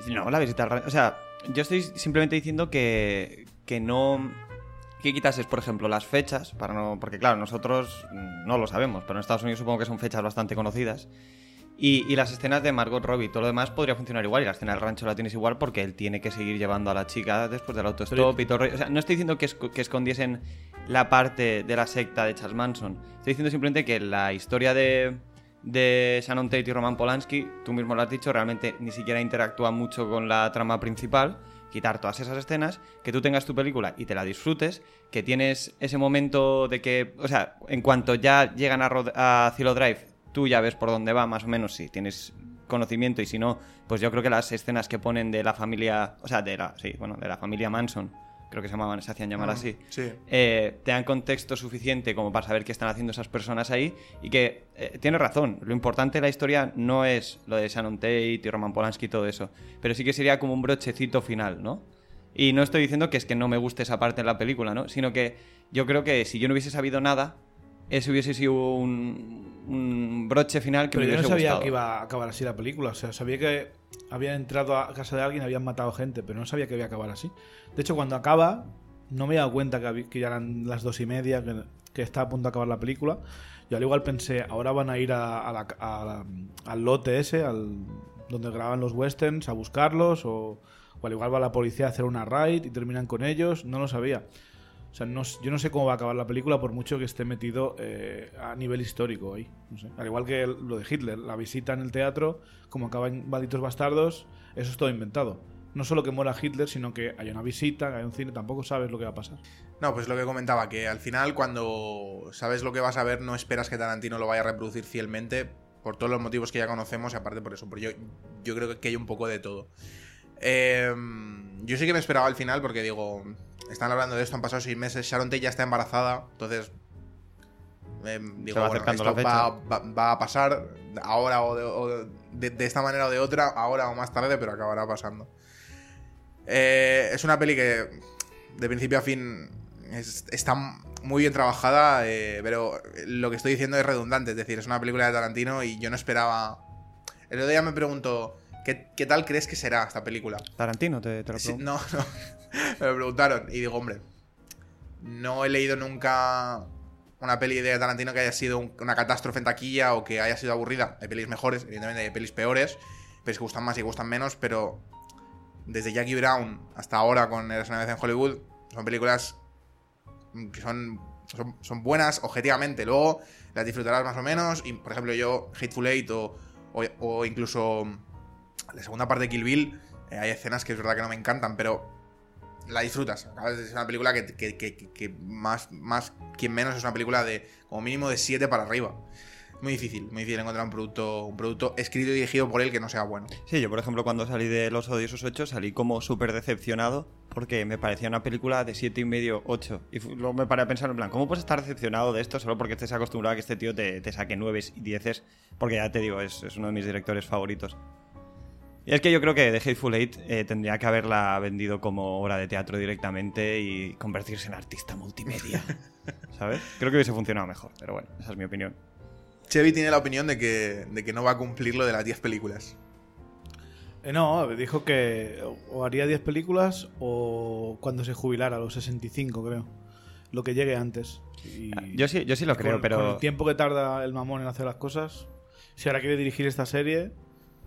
No, la visita al ra- O sea, yo estoy simplemente diciendo que, que no. Que quitases, por ejemplo, las fechas, para no. Porque, claro, nosotros no lo sabemos, pero en Estados Unidos supongo que son fechas bastante conocidas. Y, y las escenas de Margot Robbie y todo lo demás podría funcionar igual. Y la escena del rancho la tienes igual porque él tiene que seguir llevando a la chica después del autostop y todo. O sea, no estoy diciendo que escondiesen la parte de la secta de Charles Manson. Estoy diciendo simplemente que la historia de, de Shannon Tate y Roman Polanski, tú mismo lo has dicho, realmente ni siquiera interactúa mucho con la trama principal. Quitar todas esas escenas, que tú tengas tu película y te la disfrutes, que tienes ese momento de que, o sea, en cuanto ya llegan a, Rod- a Cielo Drive, tú ya ves por dónde va, más o menos, si tienes conocimiento y si no, pues yo creo que las escenas que ponen de la familia, o sea, de la, sí, bueno, de la familia Manson, creo que se llamaban, se hacían llamar Ah, así, sí. eh, te dan contexto suficiente como para saber qué están haciendo esas personas ahí y que eh, tienes razón, lo importante de la historia no es lo de Shannon Tate y Roman Polanski y todo eso, pero sí que sería como un brochecito final, ¿no? Y no estoy diciendo que es que no me guste esa parte de la película, ¿no? Sino que yo creo que si yo no hubiese sabido nada, ese hubiese sido un, un broche final que Pero me yo no sabía gustado. que iba a acabar así la película. O sea, sabía que habían entrado a casa de alguien, habían matado gente, pero no sabía que iba a acabar así. De hecho, cuando acaba, no me he dado cuenta que, que ya eran las dos y media, que, que está a punto de acabar la película. Yo al igual pensé, ahora van a ir a, a la- la- al lote ese, al, donde graban los westerns, a buscarlos, o, o al igual va la policía a hacer una raid y terminan con ellos. No lo sabía. O sea, no yo no sé cómo va a acabar la película por mucho que esté metido eh, a nivel histórico ahí. Al igual que lo de Hitler, la visita en el teatro, como acaba en Malditos Bastardos, eso es todo inventado. No solo que muera Hitler, sino que hay una visita, que hay un cine, tampoco sabes lo que va a pasar. No, pues lo que comentaba, que al final cuando sabes lo que vas a ver no esperas que Tarantino lo vaya a reproducir fielmente por todos los motivos que ya conocemos y aparte por eso, porque yo, yo creo que hay un poco de todo. Eh, yo sí que me esperaba al final porque digo, están hablando de esto, han pasado seis meses, Sharon Tate ya está embarazada, entonces... eh, digo, va bueno, esto va, va- va a pasar ahora o, de, o de- de esta manera o de otra, ahora o más tarde, pero acabará pasando. Eh, es una peli que de principio a fin es- está muy bien trabajada, eh, pero lo que estoy diciendo es redundante. Es decir, es una película de Tarantino y yo no esperaba. El otro día me preguntó, ¿qué, qué tal crees que será esta película? Tarantino, te, te lo Sí, pregunto. no, no. Me lo preguntaron y digo, hombre, no he leído nunca una peli de Tarantino que haya sido un- una catástrofe en taquilla o que haya sido aburrida. Hay pelis mejores, evidentemente hay pelis peores, pelis que gustan más y gustan menos, pero desde Jackie Brown hasta ahora con Eres una vez en Hollywood, son películas que son, son, son buenas objetivamente. Luego las disfrutarás más o menos. Y, por ejemplo, yo, Hateful Eight o, o, o incluso la segunda parte de Kill Bill, eh, hay escenas que es verdad que no me encantan, pero la disfrutas. Es una película que, más, más, quien menos, es una película de como mínimo de 7 para arriba. Muy difícil, muy difícil encontrar un producto, un producto escrito y dirigido por él que no sea bueno. Sí, yo por ejemplo cuando salí de Los Odiosos 8 salí como súper decepcionado porque me parecía una película de siete y medio, 8. Y luego me paré a pensar en plan, ¿cómo puedes estar decepcionado de esto solo porque estés acostumbrado a que este tío te, saque 9 y 10? Porque ya te digo, es uno de mis directores favoritos. Y es que yo creo que The Hateful Eight eh, tendría que haberla vendido como obra de teatro directamente y convertirse en artista multimedia. ¿Sabes? Creo que hubiese funcionado mejor, pero bueno, esa es mi opinión. Chevy tiene la opinión de que, de que no va a cumplir lo de las 10 películas. Eh, no, dijo que o haría 10 películas o cuando se jubilara, a los 65 creo. Lo que llegue antes. Y Yo sí, yo sí lo creo, con, pero... con el tiempo que tarda el mamón en hacer las cosas, si ahora quiere dirigir esta serie,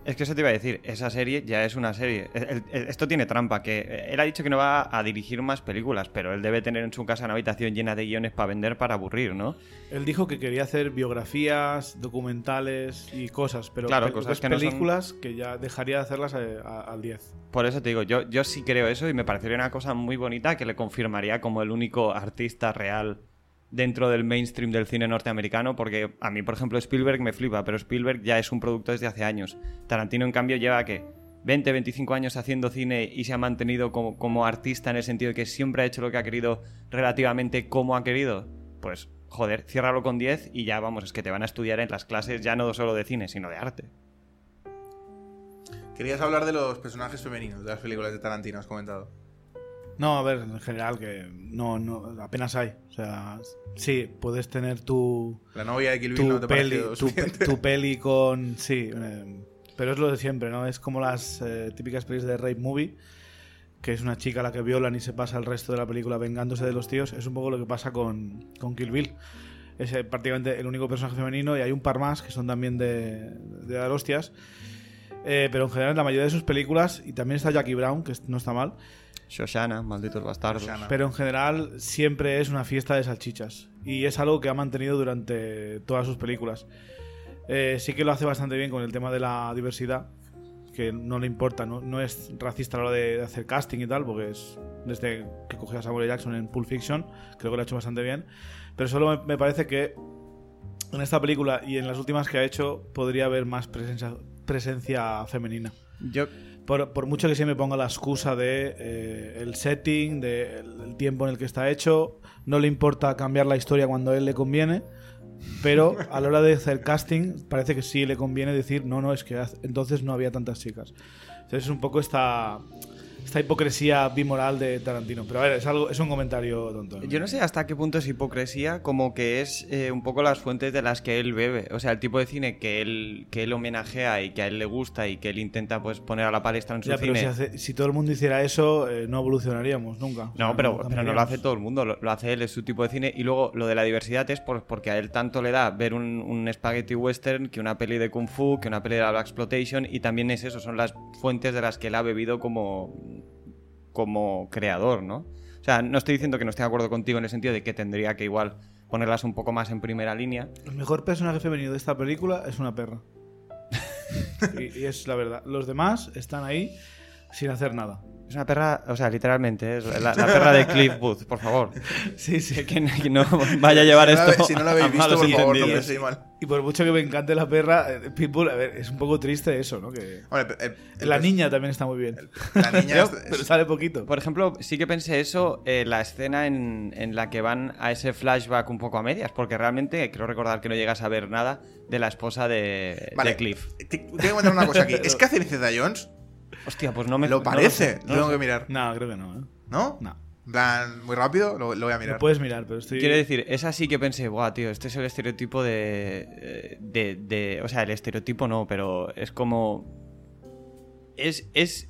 Es que eso te iba a decir, esa serie ya es una serie. El- el- el- esto tiene trampa, que eh, él ha dicho que no va a dirigir más películas, pero él debe tener en su casa una habitación llena de guiones para vender para aburrir, ¿no? él dijo que quería hacer biografías, documentales y cosas, pero Claro, cosas pues que no son- películas que ya dejaría de hacerlas a- a- al 10. Por eso te digo, yo, yo sí creo eso y me parecería una cosa muy bonita que le confirmaría como el único artista real dentro del mainstream del cine norteamericano, porque a mí, por ejemplo, Spielberg me flipa, pero Spielberg ya es un producto desde hace años. Tarantino, en cambio, lleva, ¿qué? 20, 25 años haciendo cine y se ha mantenido como, como artista en el sentido de que siempre ha hecho lo que ha querido relativamente como ha querido. Pues, joder, ciérralo con 10 y ya, vamos, es que te van a estudiar en las clases ya no solo de cine, sino de arte. Querías hablar de los personajes femeninos de las películas de Tarantino, has comentado. No, a ver, en general que no, no apenas hay. O sea, sí, puedes tener tu, La novia de Kill Bill tu, no te peli, tu, tu peli con... Sí, eh, pero es lo de siempre, ¿no? Es como las eh, típicas pelis de rape movie, que es una chica a la que violan y se pasa el resto de la película vengándose de los tíos. Es un poco lo que pasa con, con Kill Bill. Es eh, prácticamente el único personaje femenino y hay un par más que son también de, de dar hostias. Eh, pero en general en la mayoría de sus películas, y también está Jackie Brown, que no está mal, Shoshana, malditos bastardos. Shoshana. pero en general siempre es una fiesta de salchichas. Y es algo que ha mantenido durante todas sus películas. Eh, sí que lo hace bastante bien con el tema de la diversidad, que no le importa, no, no es racista a la hora de, de hacer casting y tal, porque es desde que cogió a Samuel. Jackson en Pulp Fiction, creo que lo ha hecho bastante bien. Pero solo me, me parece que en esta película y en las últimas que ha hecho podría haber más presencia, presencia femenina. Yo Por, por mucho que se me ponga la excusa de eh, el setting, del el tiempo en el que está hecho, no le importa cambiar la historia cuando a él le conviene, pero a la hora de hacer casting parece que sí le conviene decir, no, no, es que entonces no había tantas chicas. Entonces es un poco esta, esta hipocresía bimoral de Tarantino. Pero a ver, es, algo, es un comentario tonto. Yo no sé hasta qué punto es hipocresía, como que es eh, un poco las fuentes de las que él bebe. O sea, el tipo de cine que él, que él homenajea y que a él le gusta y que él intenta pues poner a la palestra en su Ya, pero cine. si, hace- si todo el mundo hiciera eso, eh, no evolucionaríamos nunca. O sea, No, pero, pero no lo hace todo el mundo, lo, lo hace él, es su tipo de cine. Y luego lo de la diversidad es por- porque a él tanto le da ver un, un spaghetti western que una peli de kung fu, que una peli de la Black Exploitation. Y también es eso, son las fuentes de las que él ha bebido como, como creador, ¿no? O sea, no estoy diciendo que no esté de acuerdo contigo en el sentido de que tendría que igual ponerlas un poco más en primera línea. El mejor personaje femenino de esta película es una perra. y, y es la verdad. Los demás están ahí sin hacer nada. Es una perra, o sea, literalmente, es la, la perra de Cliff Booth, por favor. Sí, sí. Que, no- que no vaya a llevar si no la- esto. si no la a habéis visto, por favor, no penséis mal. Y por mucho que me encante la perra, eh, Pitbull, a ver, es un poco triste eso, ¿no? Que Hombre, el- el- la el- niña también está muy bien. La niña es- pero sale poquito. Por ejemplo, sí que pensé eso, eh, la escena en, en la que van a ese flashback un poco a medias, porque realmente creo recordar que no llegas a ver nada de la esposa de, Vale, de Cliff. te- Tengo que comentar una cosa aquí. ¿Es Catherine Zeta-Jones? Hostia, pues no me Lo no parece. sé, no Lo tengo que mirar. No, creo que no, ¿eh? ¿No? No. En plan, muy rápido, lo, lo voy a mirar. Lo puedes mirar, pero estoy. Quiero decir, esa sí que pensé, buah, tío, este es el estereotipo de, eh, de, de- O sea, el estereotipo no, pero es como. Es, es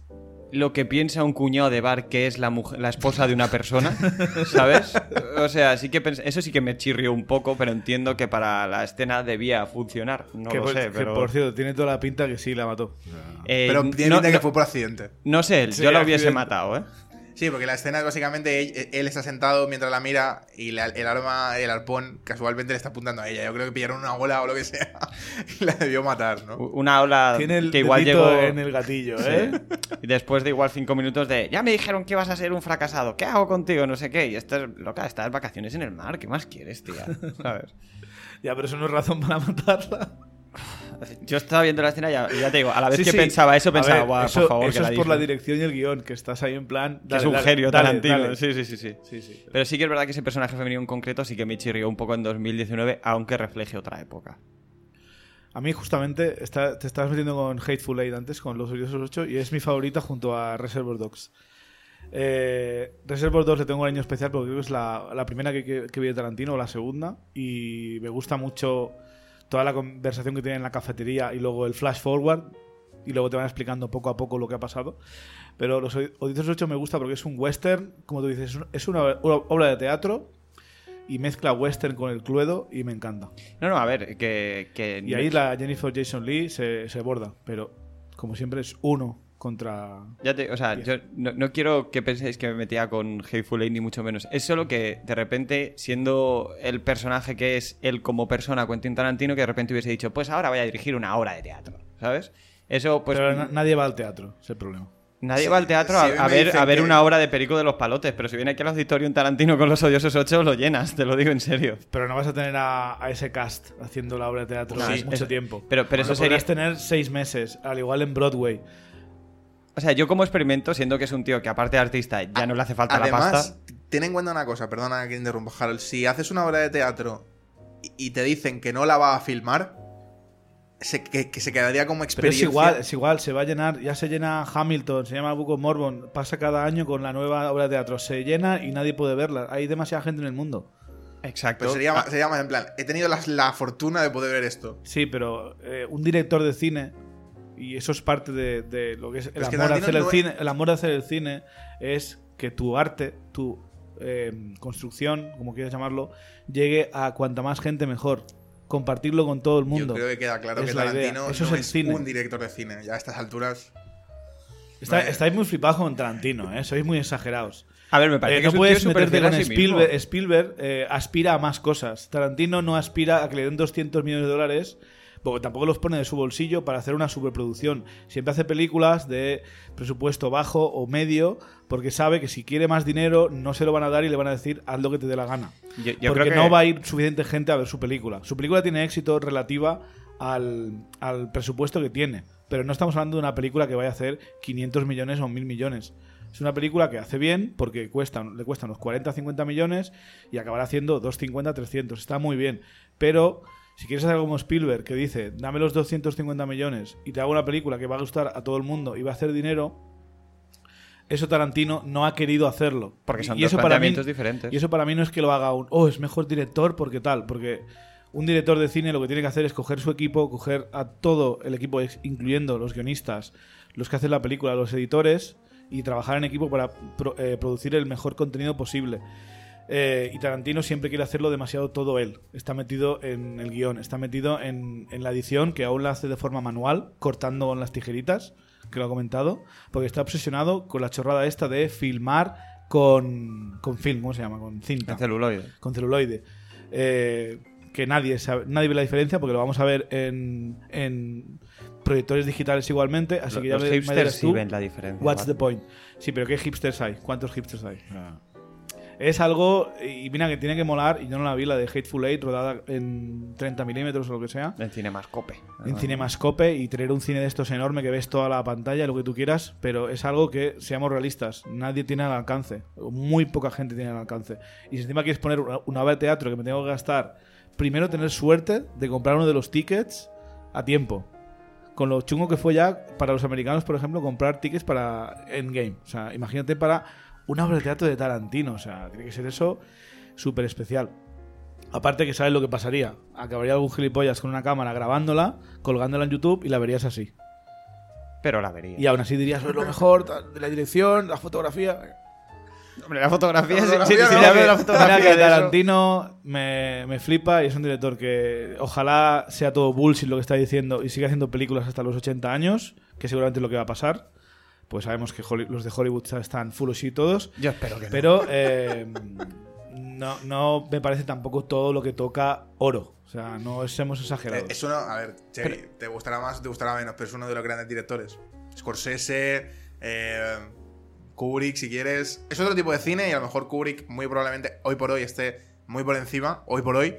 lo que piensa un cuñado de bar que es la, mujer, la esposa de una persona, ¿sabes? O sea, sí que eso sí que me chirrió un poco, pero entiendo que para la escena debía funcionar. No que, lo por, sé, que, pero. por cierto, tiene toda la pinta que sí la mató. Eh, Pero tiene no, pinta que no- fue por accidente. no sé, Sí, yo la hubiese matado, ¿eh? Sí, porque la escena es básicamente él, él está sentado mientras la mira y la- el arma, el arpón, casualmente le está apuntando a ella. Yo creo que pillaron una bola o lo que sea y la debió matar, ¿no? Una ola Tiene el que igual llegó. en el gatillo, ¿eh? Y después de igual cinco minutos de ya me dijeron que ibas a ser un fracasado, ¿qué hago contigo? No sé qué. Y estás loca, estás de vacaciones en el mar, ¿qué más quieres, tía? ¿Sabes? ya, pero eso no es razón para matarla. Yo estaba viendo la escena y ya, ya te digo, a la vez Sí, que sí. pensaba eso, pensaba, ver, "Guau, eso, por favor, eso que la es por la dije". dirección y el guion, que estás ahí en plan. Que es un dale, genio dale, Tarantino. Sí, sí, sí, sí. Sí, sí. Pero sí que es verdad que ese personaje femenino en concreto sí que me chirrió un poco en 2019, aunque refleje otra época. A mí, justamente, está- te estabas metiendo con Hateful Eight antes, con Los Odiosos 8, y es mi favorita junto a Reservoir Dogs. Eh, Reservoir Dogs le tengo un año especial porque creo que es la, la primera que, que- que vi de Tarantino, o la segunda, y me gusta mucho toda la conversación que tiene en la cafetería y luego el flash forward, y luego te van explicando poco a poco lo que ha pasado. Pero Los Odiosos 8 me gusta porque es un western, como tú dices, es un- es una, una obra de teatro y mezcla western con el cluedo y me encanta. No, no, a ver, que. que Y ahí la Jennifer Jason Lee se, se borda, pero como siempre es uno contra... Ya te- o sea, yo no, no quiero que penséis que me metía con Hateful Eight ni mucho menos. Es solo que de repente, siendo el personaje que es él como persona, Quentin Tarantino, que de repente hubiese dicho, pues ahora voy a dirigir una obra de teatro, ¿sabes? Eso, pues. pero na- nadie va al teatro, es el problema. Nadie Sí, va al teatro sí, a, ver, a ver que- una obra de Perico de los Palotes, pero si viene aquí al auditorio un Tarantino con los odiosos ocho, lo llenas, te lo digo en serio. Pero no vas a tener a, a ese cast haciendo la obra de teatro No, mucho es- tiempo. pero- pero eso Lo podrás sería- tener seis meses, al igual en Broadway. O sea, yo como experimento, siendo que es un tío que aparte de artista ya no le hace falta la Además, pasta. ten en cuenta una cosa, perdona que interrumpa, Harold. Si haces una obra de teatro y, y te dicen que no la va a filmar, se, que, que se quedaría como Pero es experiencia. igual, es igual, se va a llenar, ya se llena Hamilton, se llama Book of Mormon, pasa cada año con la nueva obra de teatro, se llena y nadie puede verla. Hay demasiada gente en el mundo. Exacto. Pero sería, más- sería más en plan, he tenido la, fortuna de poder ver esto. Sí, pero eh, un director de cine, y eso es parte de, de lo que es el Es amor, a hacer el, no es- cine, el amor de hacer el cine, es que tu arte, tu eh, construcción, como quieras llamarlo, llegue a cuanta más gente mejor. Compartirlo con todo el mundo. Yo creo que queda claro Es que. Tarantino Eso no es el es cine. un director de cine. Ya a estas alturas. Está- estáis muy flipados con Tarantino, ¿eh? sois muy exagerados. A ver, me parece Eh, que no es un puedes tío meterte a con sí mismo. Spielberg. Spielberg eh, aspira a más cosas. Tarantino no aspira a que le den 200 millones de dólares, porque tampoco los pone de su bolsillo para hacer una superproducción. Siempre hace películas de presupuesto bajo o medio, porque sabe que si quiere más dinero no se lo van a dar y le van a decir haz lo que te dé la gana. Yo- yo porque creo que- no va a ir suficiente gente a ver su película. Su película tiene éxito relativa al, al presupuesto que tiene. Pero no estamos hablando de una película que vaya a hacer 500 millones o 1000 millones. Es una película que hace bien porque cuesta, le cuesta unos 40 50 millones y acabará haciendo 250, 300. Está muy bien. Pero si quieres hacer como Spielberg que dice, dame los 250 millones y te hago una película que va a gustar a todo el mundo y va a hacer dinero, eso Tarantino no ha querido hacerlo. Porque son y dos eso para mí, diferentes. Y eso para mí no es que lo haga un, oh, es mejor director porque tal, porque un director de cine lo que tiene que hacer es coger su equipo, coger a todo el equipo, incluyendo los guionistas, los que hacen la película, los editores, y trabajar en equipo para pro- eh, producir el mejor contenido posible. Eh, y Tarantino siempre quiere hacerlo demasiado todo él. Está metido en el guion, está metido en, en la edición, que aún la hace de forma manual, cortando con las tijeritas, que lo ha comentado, porque está obsesionado con la chorrada esta de filmar con, con film, ¿cómo se llama? Con cinta celuloide. con celuloide. Eh, que nadie sabe, nadie ve la diferencia porque lo vamos a ver en, en proyectores digitales igualmente. Así que ya Los me- me hipsters sí ven la diferencia. What's ¿vale? the point? Sí, pero ¿qué hipsters hay? ¿Cuántos hipsters hay? Es algo, y mira, que tiene que molar, y yo no la vi, la de Hateful Eight, rodada en 30 milímetros o lo que sea, En Cinemascope. en Cinemascope, y tener un cine de estos enorme que ves toda la pantalla, lo que tú quieras, pero es algo que, seamos realistas, nadie tiene al alcance, muy poca gente tiene al alcance. Y si encima quieres poner una, una obra de teatro que me tengo que gastar, primero tener suerte de comprar uno de los tickets a tiempo. Con lo chungo que fue ya para los americanos, por ejemplo, comprar tickets para Endgame. O sea, imagínate para una obra de teatro de Tarantino. O sea, tiene que ser eso súper especial. Aparte que sabes lo que pasaría. Acabaría algún gilipollas con una cámara grabándola, colgándola en YouTube y la verías así. Pero la vería. Y aún así dirías, es lo mejor de la dirección, la fotografía. Hombre, la fotografía, La fotografía sí, no, la Mira que. Tarantino me, me flipa y es un director que ojalá sea todo bullshit lo que está diciendo y siga haciendo películas hasta los 80 años, que seguramente es lo que va a pasar. Pues sabemos que Holly- los de Hollywood están full y todos. Yo espero que no. Pero eh, no, no me parece tampoco todo lo que toca oro. O sea, no somos exagerados. Eh, Es uno, a ver, Chevy, te gustará más o te gustará menos, pero es uno de los grandes directores. Scorsese, eh, Kubrick, si quieres. Es otro tipo de cine y a lo mejor Kubrick muy probablemente hoy por hoy esté muy por encima, hoy por hoy.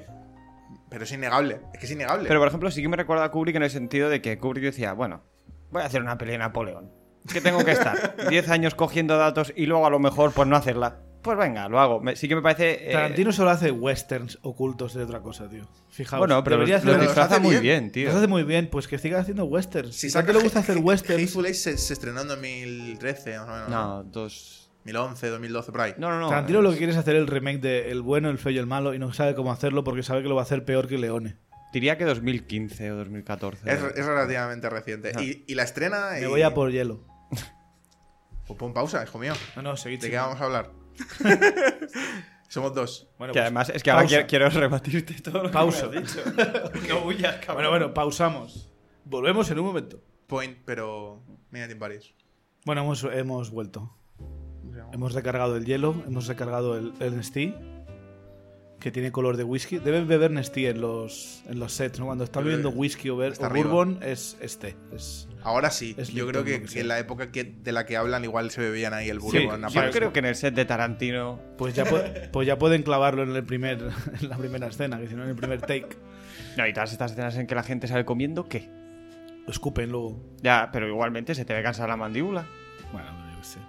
Pero es innegable, es que es innegable. Pero por ejemplo, sí que me recuerda a Kubrick en el sentido de que Kubrick decía, bueno, voy a hacer una peli de Napoleón. ¿Qué tengo que estar? 10 años cogiendo datos y luego a lo mejor pues no hacerla. Pues venga, lo hago. Me- sí que me parece... eh, Tarantino solo hace westerns ocultos de otra cosa, tío. Fijaos. Bueno, pero debería hacer- los los disfraza hace muy bien. bien, tío. Los hace muy bien, pues que siga haciendo westerns. si saca tanto le gusta hacer Hateful westerns. Eight se, se estrenó en 2013, más o menos. No, dos... 2011, 2012, por ahí. No, no, no. Tarantino es- lo que quiere es hacer el remake de El bueno, el feo y el malo y no sabe cómo hacerlo porque sabe que lo va a hacer peor que Leone. Diría que 2015 o 2014. Es, es relativamente reciente. Y, y la estrena. Me y- voy a por hielo. Pues pon pausa, hijo mío. No, no, seguid. ¿De qué vamos a hablar? Somos dos. Bueno, que pues, además es que ahora pausa. quiero, quiero rebatirte todo lo Pausa. que me has dicho. no huyas, cabrón. Bueno, bueno, pausamos. Volvemos en un momento. Point, pero. Mira, en Paris. Bueno, hemos, hemos vuelto. Hemos recargado el hielo, hemos recargado el, el Nestí, que tiene color de whisky. Deben beber Nestí en los, en los sets, ¿no? Cuando están creo bebiendo whisky o, ver- o bourbon, es este. Es, Ahora sí. Es Yo creo que, en la época que, de la que hablan, igual se bebían ahí el Sí, bourbon. yo aparte. Yo creo que en el set de Tarantino... pues, ya pu- pues ya pueden clavarlo en, el primer, en la primera escena, que si no en el primer take. No, y todas estas escenas en que la gente sale comiendo, ¿qué? Lo escupen luego. Ya, pero igualmente se te ve cansar la mandíbula. Bueno, yo qué sé.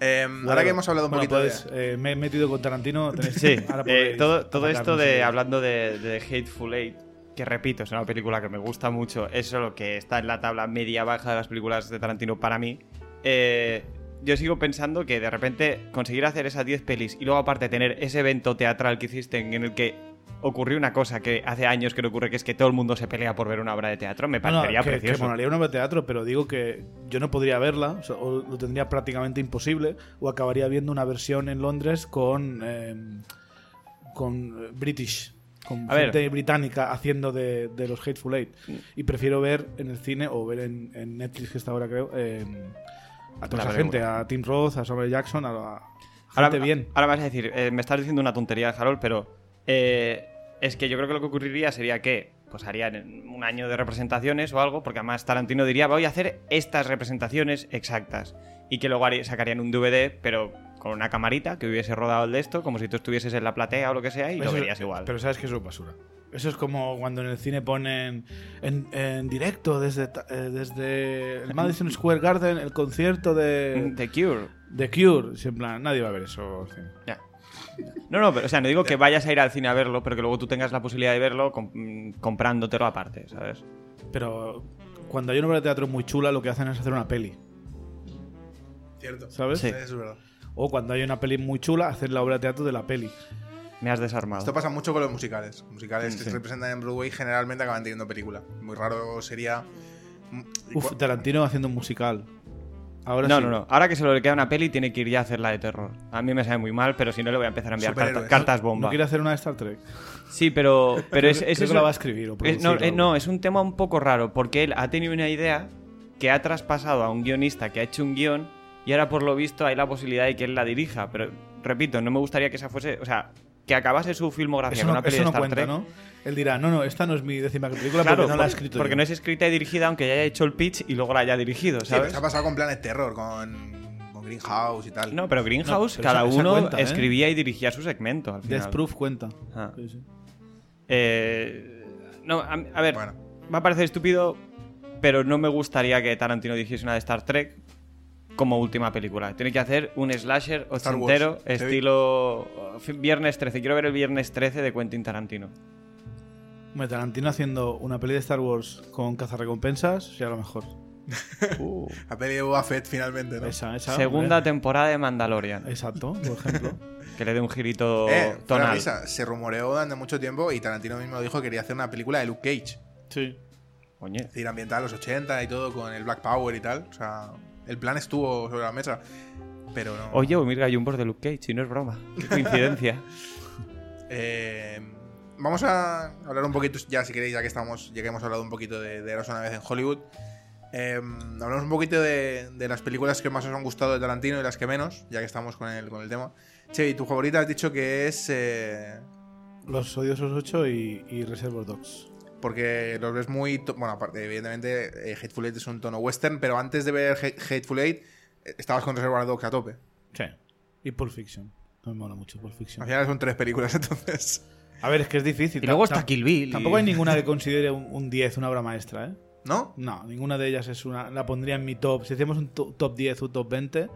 Eh, ahora que hemos hablado un Bueno, poquito pues, eh, me he metido con Tarantino. tenéis- Sí, ahora eh, todo, todo esto de hablando de, de Hateful Eight, que repito, es una película que me gusta mucho, es solo que está en la tabla media-baja de las películas de Tarantino para mí. eh, yo sigo pensando que de repente conseguir hacer esas 10 pelis y luego aparte tener ese evento teatral que hiciste en el que ocurrió una cosa que hace años que no ocurre, que es que todo el mundo se pelea por ver una obra de teatro, me No, no, parecería que, que precioso. molaría una obra de teatro, pero digo que yo no podría verla, o, sea, o lo tendría prácticamente imposible, o acabaría viendo una versión en Londres con eh, con eh, British, con A ver. gente británica haciendo de, de los Hateful Eight. Y prefiero ver en el cine o ver en, en Netflix, que está ahora creo, eh, a toda La esa gente, a Tim Roth, a Samuel Jackson, a, a Ahora, gente bien. ahora vas a decir, eh, me estás diciendo una tontería, Harold, pero eh, es que yo creo que lo que ocurriría sería que pues harían un año de representaciones o algo, porque además Tarantino diría, voy a hacer estas representaciones exactas. Y que luego sacarían un DVD, pero con una camarita que hubiese rodado el de esto, como si tú estuvieses en la platea o lo que sea, y lo verías igual. Pero sabes que eso es basura. Eso es como cuando en el cine ponen en, en directo desde, eh, desde el Madison Square Garden el concierto de, The Cure. de Cure. En plan, nadie va a ver eso. sí. Ya. No, no, pero o sea, no digo que vayas a ir al cine a verlo, pero que luego tú tengas la posibilidad de verlo com- mm, comprándotelo aparte, ¿sabes? Pero cuando hay una obra de teatro muy chula, lo que hacen es hacer una peli. Cierto. ¿Sabes? Sí. Eso es verdad. O cuando hay una peli muy chula, hacer la obra de teatro de la peli. Me has desarmado. Esto pasa mucho con los musicales. Musicales que Sí. se representan en Broadway generalmente acaban teniendo película. Muy raro sería. mm, Uf, Tarantino haciendo un musical. Ahora No, sí. no, no. Ahora que solo le queda una peli, tiene que ir ya a hacer la de terror. A mí me sabe muy mal, pero si no le voy a empezar a enviar cartas ¿No bomba. quiere hacer una de Star Trek? Sí, pero, pero es, Creo es eso- la va a escribir o es- no, o eh, no, es un tema un poco raro, porque él ha tenido una idea que ha traspasado a un guionista que ha hecho un guion y ahora por lo visto hay la posibilidad de que él la dirija. Pero, repito, no me gustaría que esa fuese... O sea, que acabase su filmografía Eso con no, una peli eso de no Star cuenta, Trek. ¿no? Él dirá, no, no, esta no es mi décima película Claro, porque no la he escrito porque yo. no es escrita y dirigida, aunque ya haya hecho el pitch y luego la haya dirigido, Sí, pero ¿sabes? se ha pasado con Planet Terror, con, con Greenhouse y tal. No, pero Greenhouse, pero cada esa- esa uno cuenta, ¿eh? escribía y dirigía su segmento. Al final. Death Proof cuenta. Ah. Sí, sí. Eh, no, a, a ver, Bueno. va a parecer estúpido, pero no me gustaría que Tarantino dirigiese una de Star Trek como última película. Tiene que hacer un slasher ochentero, estilo uh, Viernes 13. Quiero ver el Viernes 13 de Quentin Tarantino. Hombre, Tarantino haciendo una peli de Star Wars con cazarrecompensas sería lo mejor. La peli de Boba Fett finalmente, ¿no? Esa, esa. Segunda hombre. temporada de Mandalorian. Exacto, por ejemplo. Que le dé un girito Eh, tonal. risa, se rumoreó durante mucho tiempo y Tarantino mismo dijo que quería hacer una película de Luke Cage. sí. Coño. Es decir, ambientada en los 80 y todo, con el Black Power y tal. O sea, el plan estuvo sobre la mesa. Pero no. Oye, mira, hay un de Luke Cage, y no es broma. Qué coincidencia. Eh, vamos a hablar un poquito, ya si queréis, ya que estamos, ya que hemos hablado un poquito de, de Eros una vez en Hollywood. Eh, hablamos un poquito de, de las películas que más os han gustado de Tarantino y las que menos, ya que estamos con el, con el tema. Che, y tu favorita has dicho que es. eh, Los odiosos 8 y, y Reservoir Dogs. Porque los ves muy. Bueno, aparte, evidentemente, eh, Hateful Eight es un tono western, pero antes de ver Ha- Hateful Eight, eh, estabas con Reservoir Dogs a tope. Sí. Y Pulp Fiction. No me mola mucho Pulp Fiction. Al final son tres películas, entonces. A ver, es que es difícil. Y luego está Kill Bill. y- Tampoco hay ninguna que considere un, un 10 una obra maestra, ¿eh? ¿No? No, ninguna de ellas es una. La pondría en mi top. Si hacemos un to- top 10 o top 20,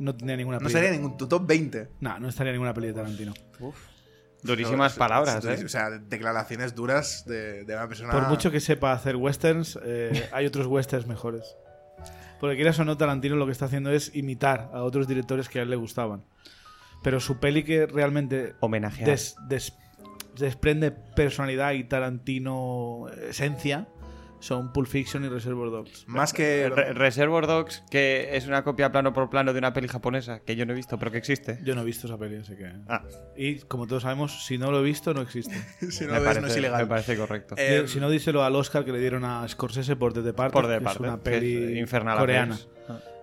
no tendría ninguna No peli. sería ningún tu top 20. No, no estaría ninguna peli de Tarantino. Durísimas No, palabras, ¿eh? O sea, declaraciones duras de, de una persona. Por mucho que sepa hacer westerns, eh, hay otros westerns mejores. Porque quieras o no, Tarantino lo que está haciendo es imitar a otros directores que a él le gustaban. Pero su peli que realmente Homenajear. des- des- desprende personalidad y Tarantino esencia son Pulp Fiction y Reservoir Dogs. Más que. Re- Reservoir Dogs, que es una copia plano por plano de una peli japonesa que yo no he visto, pero que existe. Yo no he visto esa peli, así que... Ah, Y como todos sabemos, si no lo he visto, no existe. si no me, lo ves, parece, no es ilegal. me parece correcto. Eh, si no, díselo al Oscar que le dieron a Scorsese por The Departed, por de que parte. es una que es peli Infernal coreana. Affairs.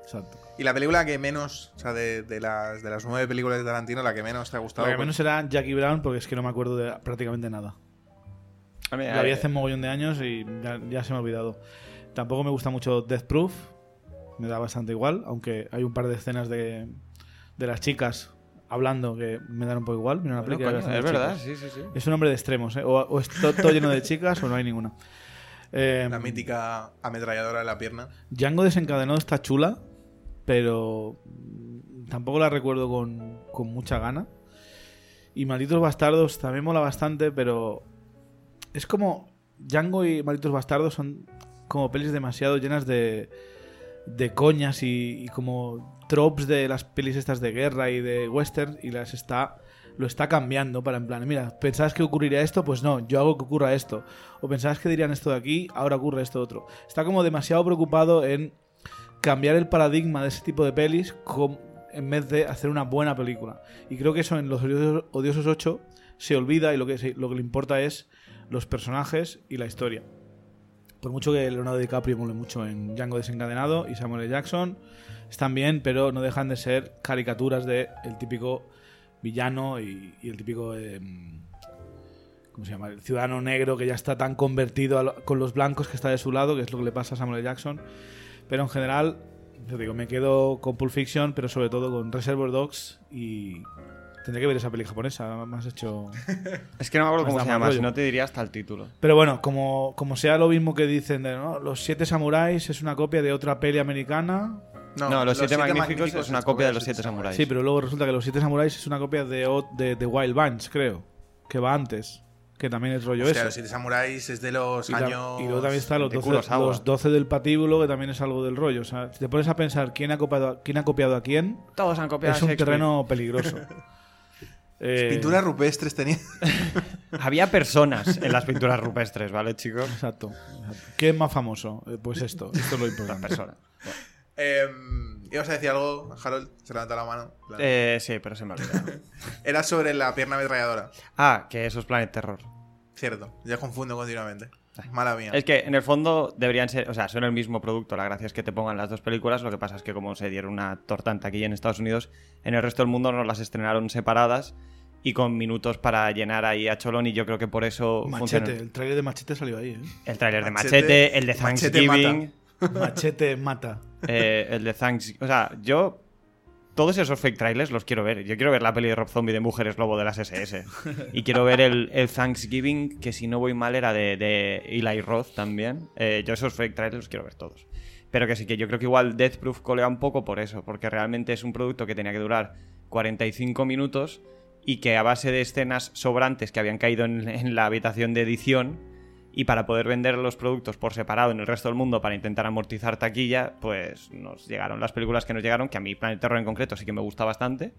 Exacto. Y la película que menos, o sea, de, de las, de las nueve películas de Tarantino, la que menos te ha gustado. Lo que pues- menos será Jackie Brown porque es que no me acuerdo de prácticamente nada. A mí, La vi eh, hace un mogollón de años y ya, ya se me ha olvidado. Tampoco me gusta mucho Death Proof. Me da bastante igual, aunque hay un par de escenas de, de las chicas hablando que me dan un poco igual. Mira una bueno, coño, de es verdad, sí, sí, sí. Es un hombre de extremos, ¿eh? O, o es to- todo lleno de chicas o no hay ninguna. Eh, La mítica ametralladora en la pierna. Django desencadenado está chula, pero tampoco la recuerdo con, con mucha gana. Y Malditos Bastardos también mola bastante, pero es como Django y Malditos Bastardos son como pelis demasiado llenas de, de coñas y, y como tropes de las pelis estas de guerra y de western y las está lo está cambiando para en plan, mira, pensabas que ocurriría esto, pues no, yo hago que ocurra esto. O pensabas que dirían esto de aquí, ahora ocurre esto otro. Está como demasiado preocupado en cambiar el paradigma de ese tipo de pelis en vez de hacer una buena película. Y creo que eso en Los Odiosos, Odiosos 8 se olvida y lo que, lo que le importa es los personajes y la historia. Por mucho que Leonardo DiCaprio mole mucho en Django desencadenado y Samuel L. Jackson, están bien, pero no dejan de ser caricaturas de el típico villano y, el típico eh, ¿cómo se llama? El ciudadano negro que ya está tan convertido con los blancos que está de su lado, que es lo que le pasa a Samuel L. Jackson. Pero en general, yo digo, me quedo con Pulp Fiction, pero sobre todo con Reservoir Dogs y tendré que ver esa peli japonesa, me has hecho... Es que no me acuerdo cómo se llama, si no te diría hasta el título. Pero bueno, como, como sea lo mismo que dicen de ¿no? Los Siete Samuráis es una copia de otra peli americana. No, Los Siete Magníficos es una copia de Los Siete Samuráis. Sí, pero luego resulta que Los Siete Samuráis es una copia de, o- de, de Wild Bunch, creo. Que va antes. Que también es rollo O sea, eso. los siete samuráis es de los Y, años. y luego también está los de 12, Kurosawa. los 12 del patíbulo, que también es algo del rollo. O sea, si te pones a pensar quién ha copiado a, quién, ha copiado a quién, Todos han copiado es un terreno peligroso. Eh, Pinturas rupestres tenía. Había personas en las pinturas rupestres, ¿vale, chicos? Exacto, exacto. ¿Qué es más famoso? Eh, pues esto, esto es lo Las importante. personas. Eh, ¿Ibas a decir algo, Harold? Se levanta la mano. Eh, sí, pero se me ha olvidado. Era sobre la pierna ametralladora. Ah, que eso es Planet Terror. Cierto, ya confundo continuamente. Mala mía. Es que en el fondo deberían ser, o sea, son el mismo producto. La gracia es que te pongan las dos películas. Lo que pasa es que como se dieron una tortanta aquí en Estados Unidos, en el resto del mundo no las estrenaron separadas y con minutos para llenar ahí a Cholón y yo creo que por eso Machete, funcionó. el trailer de Machete salió ahí, ¿eh? El tráiler de Machete- el de Thanksgiving, Machete mata. eh, el de Thanksgiving. O sea, yo todos esos fake trailers los quiero ver. Yo quiero ver la peli de Rob Zombie de Mujeres Lobo de las SS. Y quiero ver el, el Thanksgiving, que si no voy mal era de, de Eli Roth también. Eh, yo esos fake trailers los quiero ver todos. Pero que sí que yo creo que igual Death Proof colea un poco por eso, porque realmente es un producto que tenía que durar 45 minutos y que a base de escenas sobrantes que habían caído en, en la habitación de edición y para poder vender los productos por separado en el resto del mundo para intentar amortizar taquilla, pues nos llegaron las películas que nos llegaron, que a mí Planet Terror en concreto sí que me gusta bastante,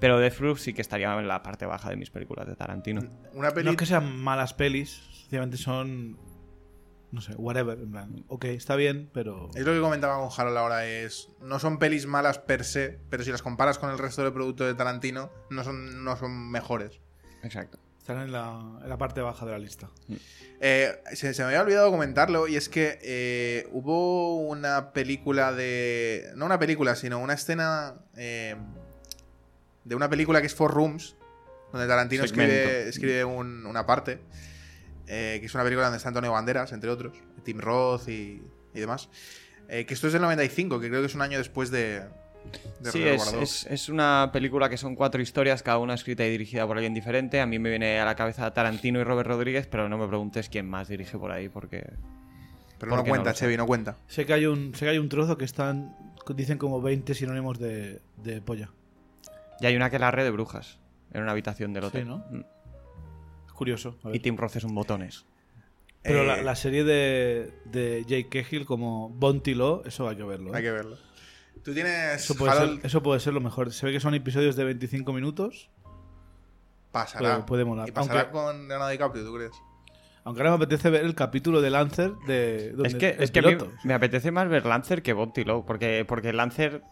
pero Death Proof sí que estaría en la parte baja de mis películas de Tarantino. Una peli. No es que sean malas pelis, sencillamente son. No sé, whatever. En plan, ok, está bien, pero. Es lo que comentaba con Harold ahora, es. No son pelis malas per se, pero si las comparas con el resto del producto de Tarantino, no son, no son mejores. Exacto. Están en la, en la parte baja de la lista. Eh, se, se me había olvidado comentarlo y es que eh, hubo una película de... No una película, sino una escena eh, de una película que es Four Rooms, donde Tarantino escribe, escribe un- una parte, eh, que es una película donde está Antonio Banderas, entre otros, Tim Roth y, y demás. Eh, que esto es del 95, que creo que es un año después de... de Sí, es, es- es una película que son cuatro historias, cada una escrita y dirigida por alguien diferente. A mí me viene a la cabeza Tarantino y Robert Rodríguez, pero no me preguntes quién más dirige por ahí, porque... Pero ¿por no no cuenta, sé? Chevy, no cuenta. Sé que hay un, sé que hay un trozo que están. Dicen como 20 sinónimos de, de polla. Y hay una que es la red de brujas, en una habitación del hotel. Sí, ¿no? Curioso. a ver. Y Tim Roth es un botones. Pero Eh, la, la serie de, de Jake Cahill como Bounty Law, eso hay que verlo. ¿eh? Hay que verlo. Tú tienes... Eso, puede Harold, ser, eso puede ser lo mejor. Se ve que son episodios de 25 minutos. pasará. puede- puede molar. Y pasará Aunque- con Leonardo DiCaprio, ¿tú crees? Aunque ahora me apetece ver el capítulo de Lancer de donde Es que, es que a mí piloto. me apetece más ver Lancer que Bounty Law, porque, porque Lancer,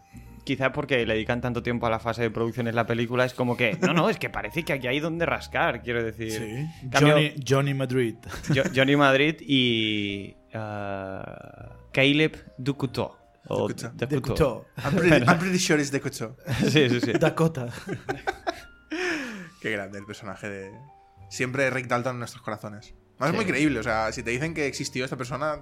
quizá porque le dedican tanto tiempo a la fase de producción en la película, es como que, no, no, es que parece que aquí hay donde rascar, quiero decir. Sí. Cambio, Johnny, Johnny Madrid. Jo- Johnny Madrid y ah, Caleb Ducoutot. O Ducoutot. De Ducoutot. Couture. I'm pretty, I'm pretty sure it's Cucho. Sí, sí, sí. Dakota. Qué grande el personaje de. Siempre Rick Dalton en nuestros corazones. Más Sí. es muy creíble, o sea, si te dicen que existió esta persona,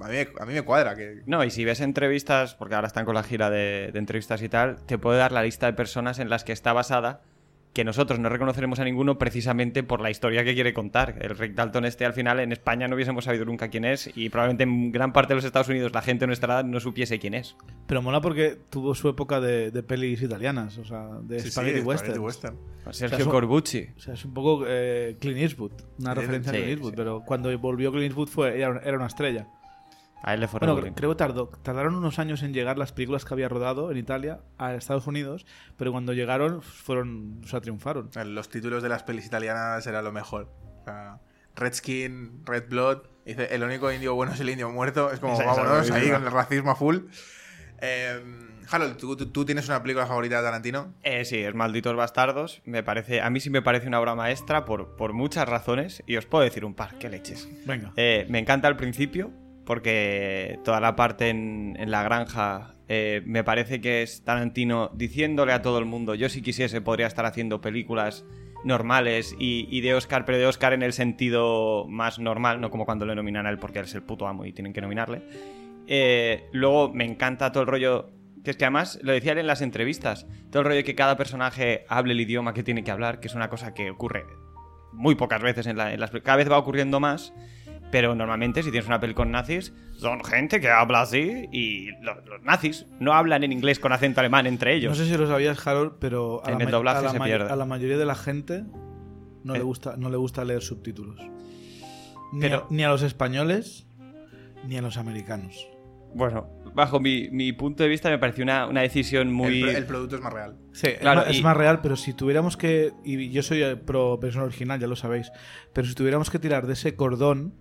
a mí, me- a mí me cuadra. Que... No, y si ves entrevistas, porque ahora están con la gira de, de entrevistas y tal, te puede dar la lista de personas en las que está basada, que nosotros no reconoceremos a ninguno precisamente por la historia que quiere contar. El Rick Dalton este al final en España no hubiésemos sabido nunca quién es y probablemente en gran parte de los Estados Unidos la gente de nuestra edad no supiese quién es. Pero mola porque tuvo su época de, de pelis italianas, o sea, de Sí, spaghetti western. western. Sergio eso- Corbucci. O sea, es un poco eh, Clint Eastwood, una Sí, referencia sí, a Clint Eastwood, sí. pero cuando volvió Clint Eastwood fue, era, era una estrella. A él le fue Bueno, creo que tardó, tardaron unos años en llegar las películas que había rodado en Italia a Estados Unidos, pero cuando llegaron fueron, o sea, triunfaron. Los títulos de las pelis italianas era lo mejor. O sea, Red Skin, Red Blood. Dice, el único indio bueno es el indio muerto. Es como, Esa- esa es vámonos, ahí con el racismo a full. Eh, Harold, ¿tú, tú- tú tienes una película favorita de Tarantino? Eh, sí, es Malditos Bastardos. Me parece, a mí sí me parece una obra maestra por, por muchas razones y os puedo decir un par, qué leches. Venga. Eh, me encanta al principio, porque toda la parte en, la granja eh, me parece que es Tarantino diciéndole a todo el mundo, yo si quisiese podría estar haciendo películas normales y, y de Oscar, pero de Oscar en el sentido más normal, no como cuando le nominan a él porque él es el puto amo y tienen que nominarle. Eh, luego me encanta todo el rollo, que es que además lo decía él en las entrevistas, todo el rollo de que cada personaje hable el idioma que tiene que hablar, que es una cosa que ocurre muy pocas veces en, la- en las cada vez va ocurriendo más pero normalmente si tienes una peli con nazis son gente que habla así y lo- los, nazis no hablan en inglés con acento alemán entre ellos No sé si lo sabías, Harold, pero a En la, el doblaje a la se pierde. a la mayoría de la gente no, Eh. le, gusta, no le gusta leer subtítulos. Ni, Pero- a, ni a los españoles ni a los americanos. bueno bajo mi, mi punto de vista me pareció una, una decisión muy El, pro- el producto es más real. Sí, Claro, es, más, y- es más real, pero si tuviéramos que. Y yo soy eh, pro persona original, ya lo sabéis. Pero si tuviéramos que tirar de ese cordón,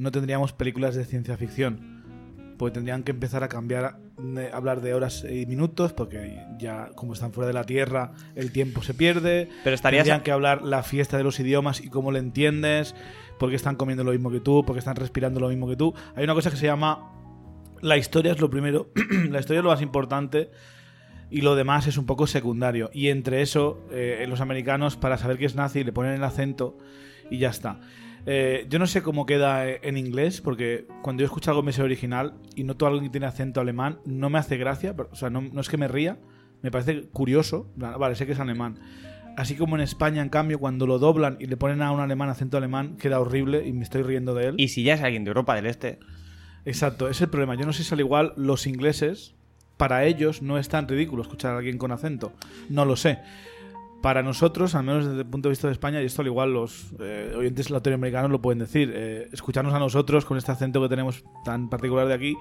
no tendríamos películas de ciencia ficción. Porque tendrían que empezar a cambiar, de- hablar de horas y minutos, porque ya, como están fuera de la Tierra, el tiempo se pierde. Pero estarías- Tendrían que hablar la fiesta de los idiomas y cómo lo entiendes, porque están comiendo lo mismo que tú, porque están respirando lo mismo que tú. Hay una cosa que se llama. La historia es lo primero, la historia es lo más importante y lo demás es un poco secundario. Y entre eso, eh, los americanos, para saber que es nazi, le ponen el acento y ya está. Eh, yo no sé cómo queda eh, en inglés, porque cuando yo escucho algo en ese original y noto algo que tiene acento alemán, no me hace gracia. pero- o sea, no, no es que me ría, me parece curioso. Vale, sé que es alemán. Así como en España, en cambio, cuando lo doblan y le ponen a un alemán acento alemán, queda horrible y me estoy riendo de él. y si ya es alguien de Europa del Este Exacto, es el problema. Yo no sé si al igual los ingleses, para ellos no es tan ridículo escuchar a alguien con acento. No lo sé. Para nosotros, al menos desde el punto de vista de España, y esto al igual los eh, oyentes latinoamericanos lo pueden decir, eh, escucharnos a nosotros con este acento que tenemos tan particular de aquí,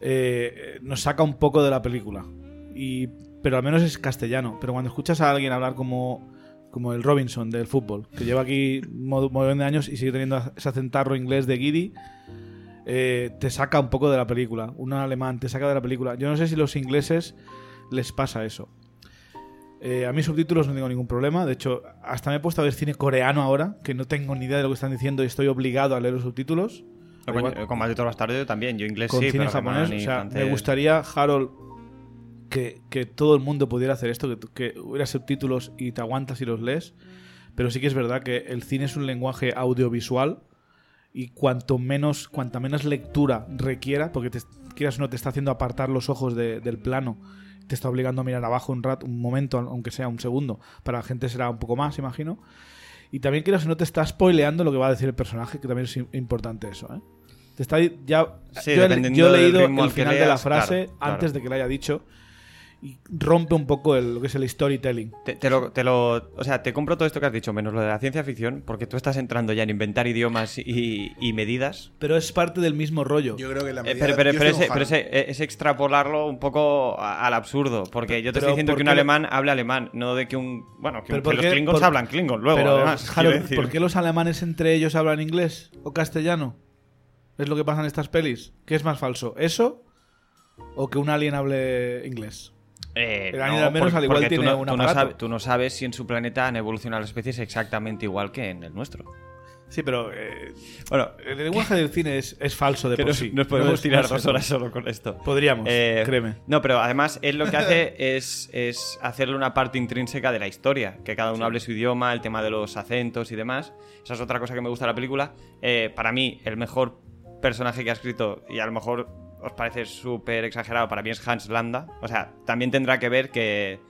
eh, nos saca un poco de la película. Y, pero al menos es castellano. Pero cuando escuchas a alguien hablar como, como el Robinson del fútbol, que lleva aquí un mo- montón de años y sigue teniendo ese acentarro inglés de Giddy, eh, te saca un poco de la película. Un alemán te saca de la película. Yo no sé si los ingleses les pasa eso. Eh, a mí subtítulos no tengo ningún problema. De hecho, hasta me he puesto a ver cine coreano ahora, que no tengo ni idea de lo que están diciendo y estoy obligado a leer los subtítulos. Con, Igual- con Maldito Bastardo también, yo inglés con sí, cine pero japonés. O sea, me gustaría, Harold, que, que todo el mundo pudiera hacer esto, que, que hubiera subtítulos y te aguantas y los lees. Pero sí que es verdad que el cine es un lenguaje audiovisual y cuanto menos, cuanta menos lectura requiera, porque te, quieras o no te está haciendo apartar los ojos de- del plano, te está obligando a mirar abajo un rato, un momento, aunque sea un segundo. Para la gente será un poco más, imagino. Y también quieras o no te está spoileando lo que va a decir el personaje, que también es im- importante eso, ¿eh? Te está ya Sí, yo, yo he leído el al que final de la leas, frase claro, claro. antes de que la haya dicho y rompe un poco el- lo que es el storytelling. Te, te lo, te lo- o sea, te compro todo esto que has dicho, menos lo de la ciencia ficción, porque tú estás entrando ya en inventar idiomas y, y medidas. Pero es parte del mismo rollo. Yo creo que la Eh, medida- pero ese- pero es extrapolarlo un poco al absurdo, porque yo te Pero estoy diciendo ¿por que un alemán hable alemán, no de que un... Bueno, que, Pero un- ¿por que qué- los klingons por- hablan klingon luego, Pero, además. Decir. ¿por qué los alemanes entre ellos hablan inglés o castellano? ¿Es lo que pasa en estas pelis? ¿Qué es más falso? ¿Eso o que un alien hable inglés? Eh, El alien al menos al igual tú tiene no, un tú no sabes, tú no sabes si en su planeta han evolucionado las especies exactamente igual que en el nuestro. Sí, pero eh, Bueno, el lenguaje del cine es, es falso de que por nos, sí. nos No podemos tirar no dos horas solo con esto. Podríamos, Eh, créeme. No, pero además él lo que hace es, es hacerle una parte intrínseca de la historia, que cada uno hable su idioma, el tema de los acentos y demás. Esa es otra cosa que me gusta de la película. Para mí, el mejor personaje que ha escrito, y a lo mejor os parece súper exagerado, para mí es Hans Landa. O sea, también tendrá que ver que,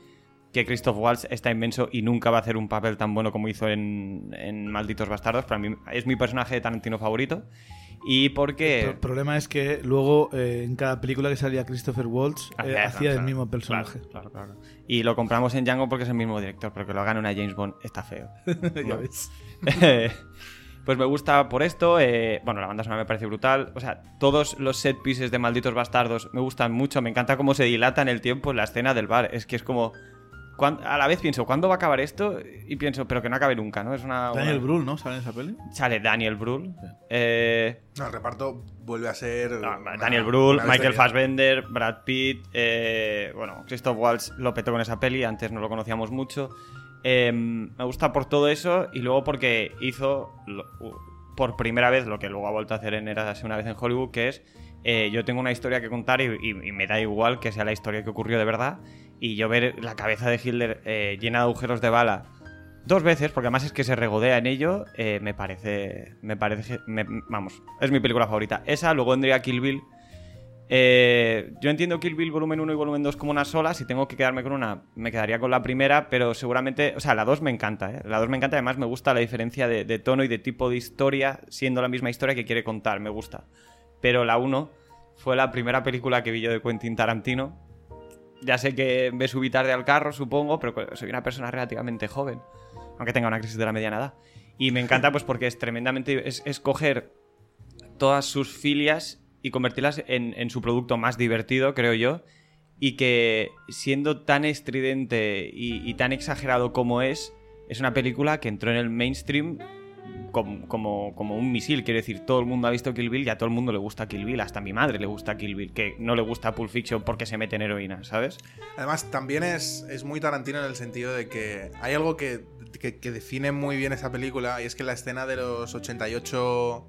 que Christoph Waltz está inmenso y nunca va a hacer un papel tan bueno como hizo en, en Malditos Bastardos. Para mí es mi personaje de Tarantino favorito. Y porque... El problema es que luego eh, en cada película que salía Christopher Waltz eh, Hacía- el claro, mismo personaje. Claro, claro, claro. Y lo compramos en Django porque es el mismo director, pero que lo hagan una James Bond está feo. Ya ves. pues me gusta por esto. eh, bueno, la banda sonora me parece brutal. O sea, todos los set pieces de Malditos Bastardos me gustan mucho. Me encanta cómo se dilata en el tiempo en la escena del bar. Es que es como. A la vez pienso, ¿cuándo va a acabar esto? Y pienso, pero que no acabe nunca, ¿no? Es una. Daniel una- Brühl, ¿no? ¿Sale en esa peli? Sale Daniel Brühl. Eh, No, el reparto vuelve a ser. No, una- Daniel Brühl, Michael. Fassbender, Brad Pitt, eh, bueno, Christoph Waltz lo petó con esa peli, antes no lo conocíamos mucho. Eh, me gusta por todo eso y luego porque hizo por primera vez lo que luego ha vuelto a hacer en Érase una vez en Hollywood, que es eh, yo tengo una historia que contar y, me da igual que sea la historia que ocurrió de verdad y yo ver la cabeza de Hitler eh, llena de agujeros de bala dos veces, porque además es que se regodea en ello, eh, me parece, me parece, vamos, es mi película favorita. Esa, luego vendría Kill Bill. Eh, yo entiendo Kill Bill volumen 1 y volumen 2 como una sola, si tengo que quedarme con una, me quedaría con la primera, pero seguramente, o sea, la 2 me encanta, ¿eh? la 2 me encanta, además me gusta la diferencia de, tono y de tipo de historia, siendo la misma historia que quiere contar, me gusta. Pero la 1 fue la primera película que vi yo de Quentin Tarantino. Ya sé que me subí tarde al carro, supongo, pero soy una persona relativamente joven, aunque tenga una crisis de la mediana edad. Y me encanta pues porque es tremendamente... es coger todas sus filias y convertirlas en, en su producto más divertido, creo yo. Y que siendo tan estridente y, tan exagerado como es, es una película que entró en el mainstream como, como, como un misil. Quiero decir, todo el mundo ha visto Kill Bill y a todo el mundo le gusta Kill Bill. Hasta mi madre le gusta Kill Bill, que no le gusta Pulp Fiction porque se mete en heroína, ¿sabes? Además, también es, es muy Tarantino en el sentido de que hay algo que, que- que define muy bien esa película y es que la escena de los 88...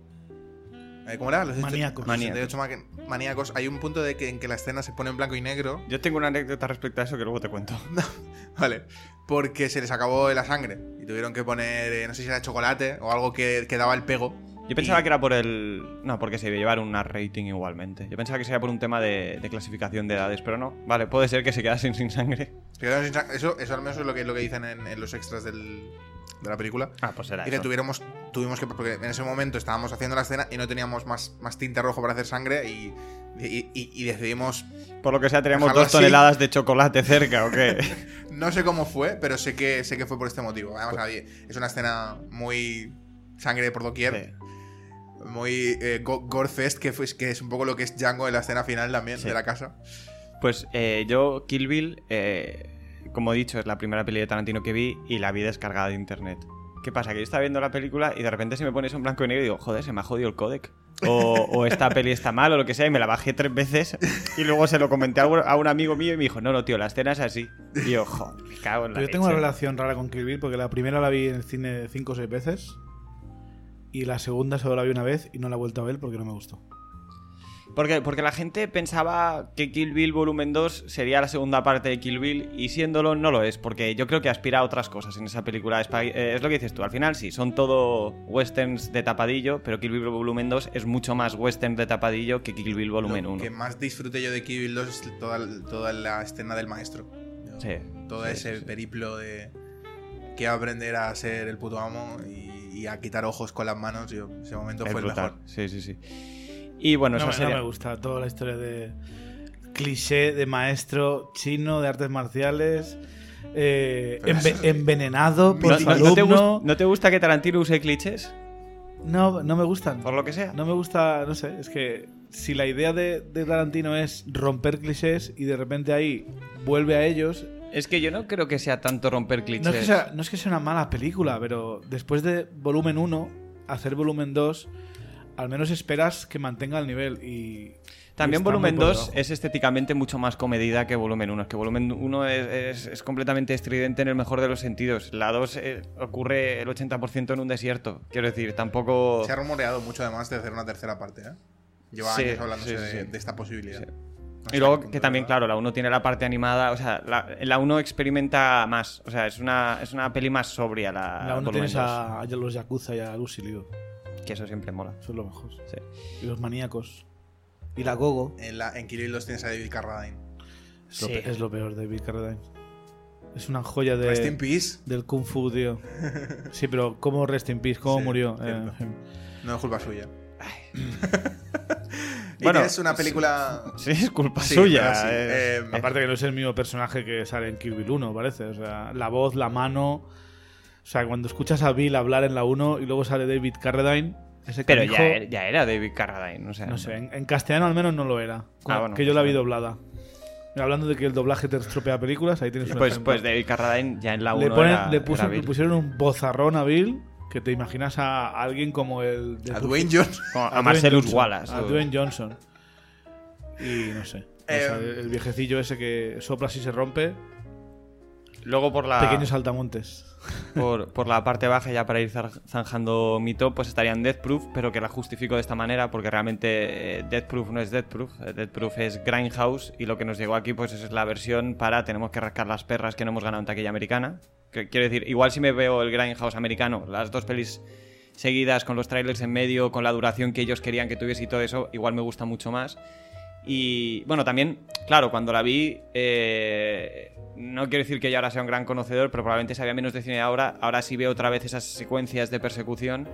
eh, ¿Cómo era? Los Maníacos. 88 ma- maníacos. Hay un punto de que, en que la escena se pone en blanco y negro. Yo tengo una anécdota respecto a eso que luego te cuento. Vale. Porque se les acabó la sangre y tuvieron que poner, eh, no sé si era chocolate o algo que, que daba el pego. Yo pensaba Y- que era por el. No, porque se iba a llevar una rating igualmente. Yo pensaba que sería por un tema de, de clasificación de edades, pero no. Vale, puede ser que se quedasen sin sangre. Pero Eso, eso al menos es lo que, lo que dicen en, en los extras del- de la película. Ah, pues era Y que eso. tuviéramos, tuvimos que, porque en ese momento estábamos haciendo la escena y no teníamos más, más tinte rojo para hacer sangre y, y- y- y decidimos, Por lo que sea, teníamos dos así. toneladas de chocolate cerca, ¿o qué? no sé cómo fue, pero sé que, sé que fue por este motivo. Además, había- es una escena muy sangre por doquier, Sí. muy eh, go- gore fest, que, fue, que es un poco lo que es Django en la escena final también Sí. de la casa. Pues eh, yo, Kill Bill, eh, como he dicho, es la primera peli de Tarantino que vi y la vi descargada de internet. ¿Qué pasa? Que yo estaba viendo la película y de repente se me pone eso en blanco y negro y digo, joder, se me ha jodido el codec. o, o esta peli está mal o lo que sea y me la bajé tres veces y luego se lo comenté a un, a un amigo mío y me dijo, no, no, tío, la escena es así. Y yo, joder, me cago en la yo tengo una leche". relación rara con Kill Bill porque la primera la vi en el cine cinco o seis veces y la segunda solo la vi una vez y no la he vuelto a ver porque no me gustó. Porque, porque la gente pensaba que Kill Bill Volumen 2 sería la segunda parte de Kill Bill y siéndolo no lo es, porque yo creo que aspira a otras cosas en esa película. Es, eh, es lo que dices tú, al final sí, son todo westerns de tapadillo, pero Kill Bill Volumen 2 es mucho más western de tapadillo que Kill Bill Volumen Lo 1. que más disfruté yo de Kill Bill 2 es toda, toda la escena del maestro. Sí, Todo sí, ese sí, periplo de que aprender a ser el puto amo y, y a quitar ojos con las manos. Yo, ese momento Es fue brutal. el mejor. Sí, sí, sí. Y bueno, No, esa me- no me gusta toda la historia de cliché de maestro chino de artes marciales eh, enve- envenenado por ¿No, su no- te ¿No te gusta que Tarantino use clichés? No, no me gustan. Por lo que sea. No me gusta, no sé, es que si la idea de, de Tarantino es romper clichés y de repente ahí vuelve a ellos, Es que yo no creo que sea tanto romper clichés. no es, que sea, no es que sea una mala película, pero después de volumen 1, hacer volumen 2, al menos esperas que mantenga el nivel y... También volumen muy por 2 debajo. es estéticamente mucho más comedida que volumen 1. Es que volumen 1 es, es- es completamente estridente en el mejor de los sentidos. La 2 eh, ocurre el 80% en un desierto. Quiero decir, tampoco... Se ha rumoreado mucho además de hacer una tercera parte. ¿eh? Lleva Sí, años hablándose sí, sí, de, sí. de esta posibilidad. Sí. No sé Y luego que también, claro, la 1 tiene la parte animada, o sea, la, la 1 experimenta más, o sea, es una, es una peli más sobria la, La 1 volumen tienes 2, a, a los Yakuza y a Lucy Liu. Que eso siempre mola. Eso es lo mejor. Sí. Y los maníacos. Y la Gogo. En, la, en Kill Bill 2 tienes a David Carradine. Es, lo, Sí. pe- es lo peor de Bill Carradine. Es una joya de, Rest in peace. del Kung Fu, tío. Sí, pero ¿cómo Rest in Peace? ¿Cómo Sí, murió? cierto. Eh, No es culpa suya. y Bueno, tienes una película. Sí, es culpa Sí, suya. pero sí, eh. eh, Aparte que no es el mismo personaje que sale en Kill Bill 1, parece. O sea, la voz, la mano... O sea, cuando escuchas a Bill hablar en la 1 y luego sale David Carradine, ese Pero ya, era- ya era David Carradine, o sea, No sé, en, en castellano al menos no lo era. Ah, bueno, que yo pues la vi doblada. Hablando de que el doblaje te estropea películas, ahí tienes un Pues, ejemplo. pues David Carradine ya en la 1 le, ponen- era, le, puso- era le Bill. pusieron un bozarrón a Bill que te imaginas a alguien como el de A Dwayne Johnson. A, Dwayne Marcellus Johnson, Wallace. A o- Dwayne Johnson. Y no sé. O sea, Eh, el viejecillo ese que sopla si se rompe. Luego por la, Pequeños saltamontes. por, por la parte baja, ya para ir zanjando mi top, pues estarían Death Proof, pero que la justifico de esta manera porque realmente eh, Death Proof no es Death Proof. eh, Death Proof es Grindhouse y lo que nos llegó aquí pues es la versión para tenemos que rascar las perras que no hemos ganado en taquilla americana. Que, quiero decir, igual si me veo el Grindhouse americano, las dos pelis seguidas con los trailers en medio, con la duración que ellos querían que tuviese y todo eso, igual me gusta mucho más. Y bueno, también, claro, cuando la vi, eh, no quiero decir que yo ahora sea un gran conocedor, pero probablemente sabía menos de cine ahora. Ahora sí veo otra vez esas secuencias de persecución,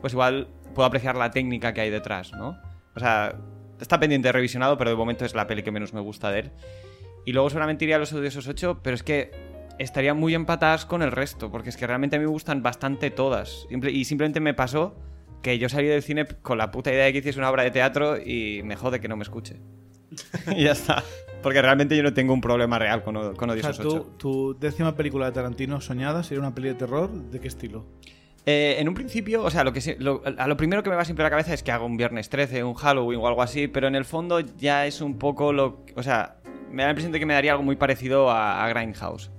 pues igual puedo apreciar la técnica que hay detrás, ¿no? O sea, está pendiente de revisionado, pero de momento es la peli que menos me gusta de él. Y luego seguramente iría a los odiosos 8, pero es que estarían muy empatadas con el resto, porque es que realmente a mí me gustan bastante todas. Y simplemente me pasó que yo salí del cine con la puta idea de que hiciese una obra de teatro y me jode que no me escuche. y ya está. Porque realmente yo no tengo un problema real con, o- con O sea, Odiosos tú- 8. tu décima película de Tarantino soñada sería una peli de terror. ¿De qué estilo? Eh, en un principio, o sea, lo que lo- a lo primero que me va siempre a la cabeza es que hago un viernes 13, un Halloween o algo así, pero en el fondo ya es un poco lo. O sea, me da la impresión de que me daría algo muy parecido a, a Grindhouse.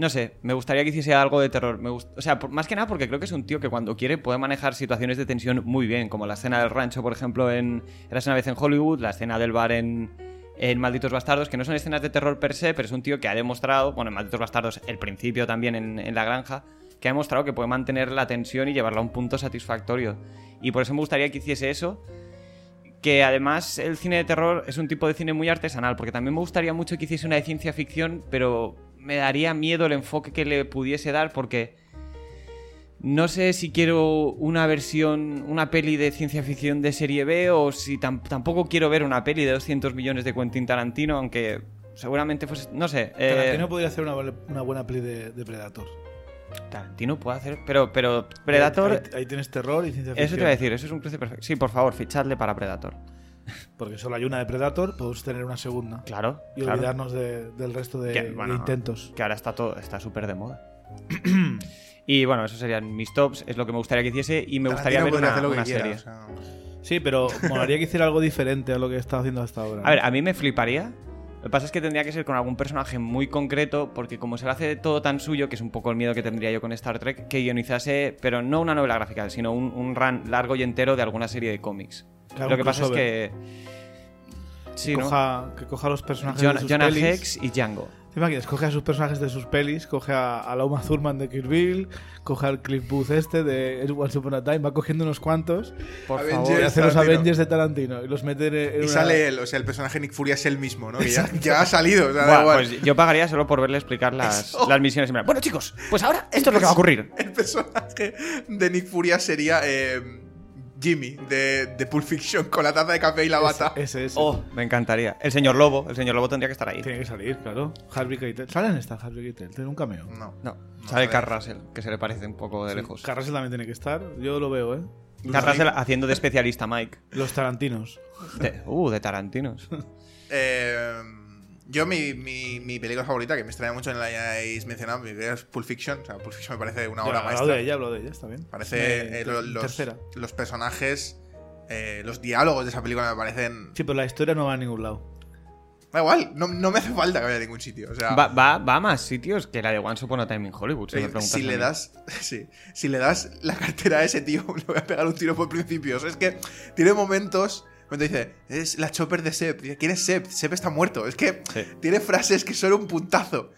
No sé, me gustaría que hiciese algo de terror. O sea, más que nada porque creo que es un tío que cuando quiere puede manejar situaciones de tensión muy bien, como la escena del rancho, por ejemplo, en Eras una vez en Hollywood, la escena del bar en, en Malditos Bastardos, que no son escenas de terror per se, pero es un tío que ha demostrado, bueno, en Malditos Bastardos, el principio también en, en La Granja, que ha demostrado que puede mantener la tensión y llevarla a un punto satisfactorio. Y por eso me gustaría que hiciese eso. Que además el cine de terror es un tipo de cine muy artesanal, porque también me gustaría mucho que hiciese una de ciencia ficción, pero me daría miedo el enfoque que le pudiese dar, porque no sé si quiero una versión, una peli de ciencia ficción de serie B, o si tam- tampoco quiero ver una peli de 200 millones de Quentin Tarantino, aunque seguramente fuese, no sé. eh, Tarantino podría hacer una, buena- una buena peli de, de Predator. Tarantino puede hacer, pero, pero Predator... Ahí, ahí tienes terror y ciencia ficción. Eso te iba a decir, eso es un cruce perfecto. Sí, por favor, fichadle para Predator. Porque solo hay una de Predator, podemos tener una segunda. Claro, Y claro. olvidarnos de- del resto de, Que, de bueno, intentos. Que ahora está todo, está súper de moda. y bueno, esos serían mis tops, es lo que me gustaría que hiciese y me gustaría ver una, hacer lo que una quiera, serie. o sea, Sí, pero molaría que hiciera algo diferente a lo que estaba haciendo hasta ahora. A ver, a mí me fliparía. Lo que pasa es que tendría que ser con algún personaje muy concreto, porque como se lo hace todo tan suyo, que es un poco el miedo que tendría yo con Star Trek, que guionizase, pero no una novela gráfica, sino un, un run largo y entero de alguna serie de cómics. Claro, lo que pasa es que. Sí, ¿no? coja, que coja los personajes de sus Jonah pelis. Hex y Django. ¿Te imaginas? Coge a sus personajes de sus pelis, coge a, a la Uma Thurman de Kill Bill, coge al Cliff Booth este de Once Upon a Time, va cogiendo unos cuantos Por Avengers. y favor. hace los Tarantino. Avengers de Tarantino y los mete en, Y una- sale él, o sea, el personaje Nick Fury es él mismo, ¿no? Que ya, ya ha salido, o sea, da Buah, igual. pues yo pagaría solo por verle explicar las, las misiones. Y me- Bueno, chicos, pues ahora esto es lo que va a ocurrir. El personaje de Nick Fury sería eh, Jimmy de, de Pulp Fiction con la taza de café y la bata. Ese, ese. Oh, me encantaría. El señor Lobo, el señor Lobo tendría que estar ahí. Tiene que salir, claro. Harvey Keitel. ¿Sale en esta Harvey Keitel? Tiene un cameo. No. No, No, sale no, Carl Russell, que se le parece un poco de Sí, lejos. Carrasel también tiene que estar. Yo lo veo, ¿eh? Carl Russell haciendo de especialista Mike. Los Tarantinos. De- uh, de Tarantinos. Eh, yo, mi, mi, mi película favorita, que me extraña mucho en la ya habéis mencionado, mi película es Pulp Fiction. O sea, Pulp Fiction me parece una obra hablado maestra. de ella, hablo de ella, está bien. Parece Eh, eh, lo- los, tercera. los personajes, eh, los diálogos de esa película me parecen. Sí, pero la historia no va a ningún lado. Da igual, no, no me hace falta que vaya a ningún sitio. O sea, Va, va, va a más sitios que la de Once Upon a Time in Hollywood, si me preguntas si le das. Sí, si le das la cartera a ese tío, le voy a pegar un tiro por principios. Es que tiene momentos. Cuando dice, es la chopper de Seb. Dice, ¿quién es Seb? Seb está muerto. Es que Sí. tiene frases que son un puntazo.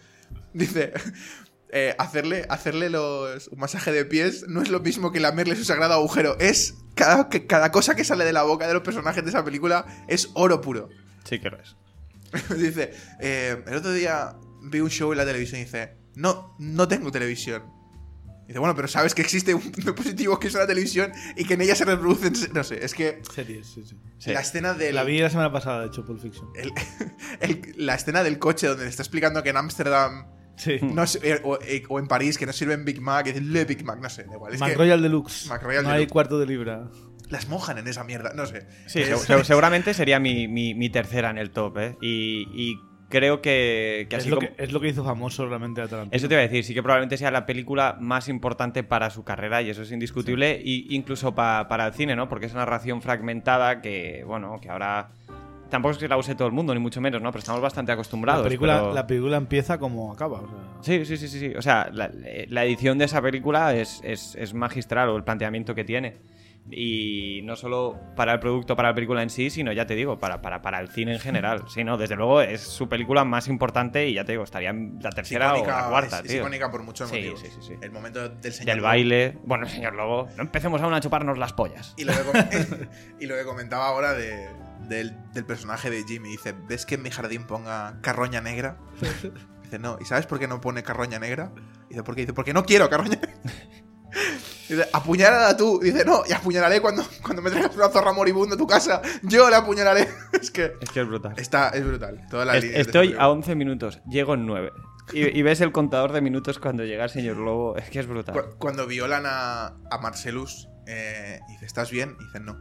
Dice, eh, hacerle, hacerle los, un masaje de pies no es lo mismo que lamerle su sagrado agujero. Es cada, que cada cosa que sale de la boca de los personajes de esa película es oro puro. Sí que lo es. dice, eh, el otro día vi un show en la televisión y dice, no, no tengo televisión. Dice, bueno, pero sabes que existe un dispositivo que es una televisión y que en ella se reproducen... No sé, es que Series, sí, sí. Sí. la escena del... La vi la semana pasada, de hecho, Pulp Fiction. el- el- la escena del coche donde le está explicando que en Ámsterdam Sí. no eh, o, eh, o en París que no sirven Big Mac y dicen Le Big Mac, no sé, da igual. Es que McRoyal Deluxe. McRoyal no hay cuarto de libra. las mojan en esa mierda, no sé. Sí, Es- seg- seg- seguramente sería mi, mi- mi tercera en el top, ¿eh? Y, y creo que, que Es así lo como- que, es lo que hizo famoso realmente a Tarantino. Eso te iba a decir, sí que probablemente sea la película más importante para su carrera y eso es indiscutible, y incluso pa- para el cine, ¿no? Porque es una narración fragmentada que, bueno, que ahora tampoco es que la use todo el mundo, ni mucho menos, ¿no? Pero estamos bastante acostumbrados. la, película, pero- la película empieza como acaba. o sea. Sí, sí, sí, sí, sí. O sea, la, la edición de esa película es, es- es magistral, o el planteamiento que tiene. Y no solo para el producto, para la película en sí, sino ya te digo, para, para, para el cine en general. Sí, no, desde luego es su película más importante y ya te digo, estaría en la tercera o la cuarta, es- es tío. icónica por muchos Sí, motivos. sí, sí, sí. El momento del señor Del Lobo. baile. Bueno, señor Lobo, no empecemos aún a chuparnos las pollas. Y lo que, com- y lo que comentaba ahora de- del, del personaje de Jimmy. Dice, ¿ves que en mi jardín ponga carroña negra? Dice, no. ¿Y sabes por qué no pone carroña negra? Dice, ¿por qué? Dice, porque no quiero carroña negra. Dice, apuñálala tú. Dice, no, y apuñalaré cuando, cuando me traigas una zorra moribunda a tu casa. Yo la apuñalaré. es que Es que es brutal. está, es brutal. Toda la Es- línea de estoy este a 11 minutos, llego en 9. Y, y ves el contador de minutos cuando llega el señor Lobo, es que es brutal. Cu- Cuando violan a, a Marcelus, eh, dice, ¿estás bien? Y dice, no.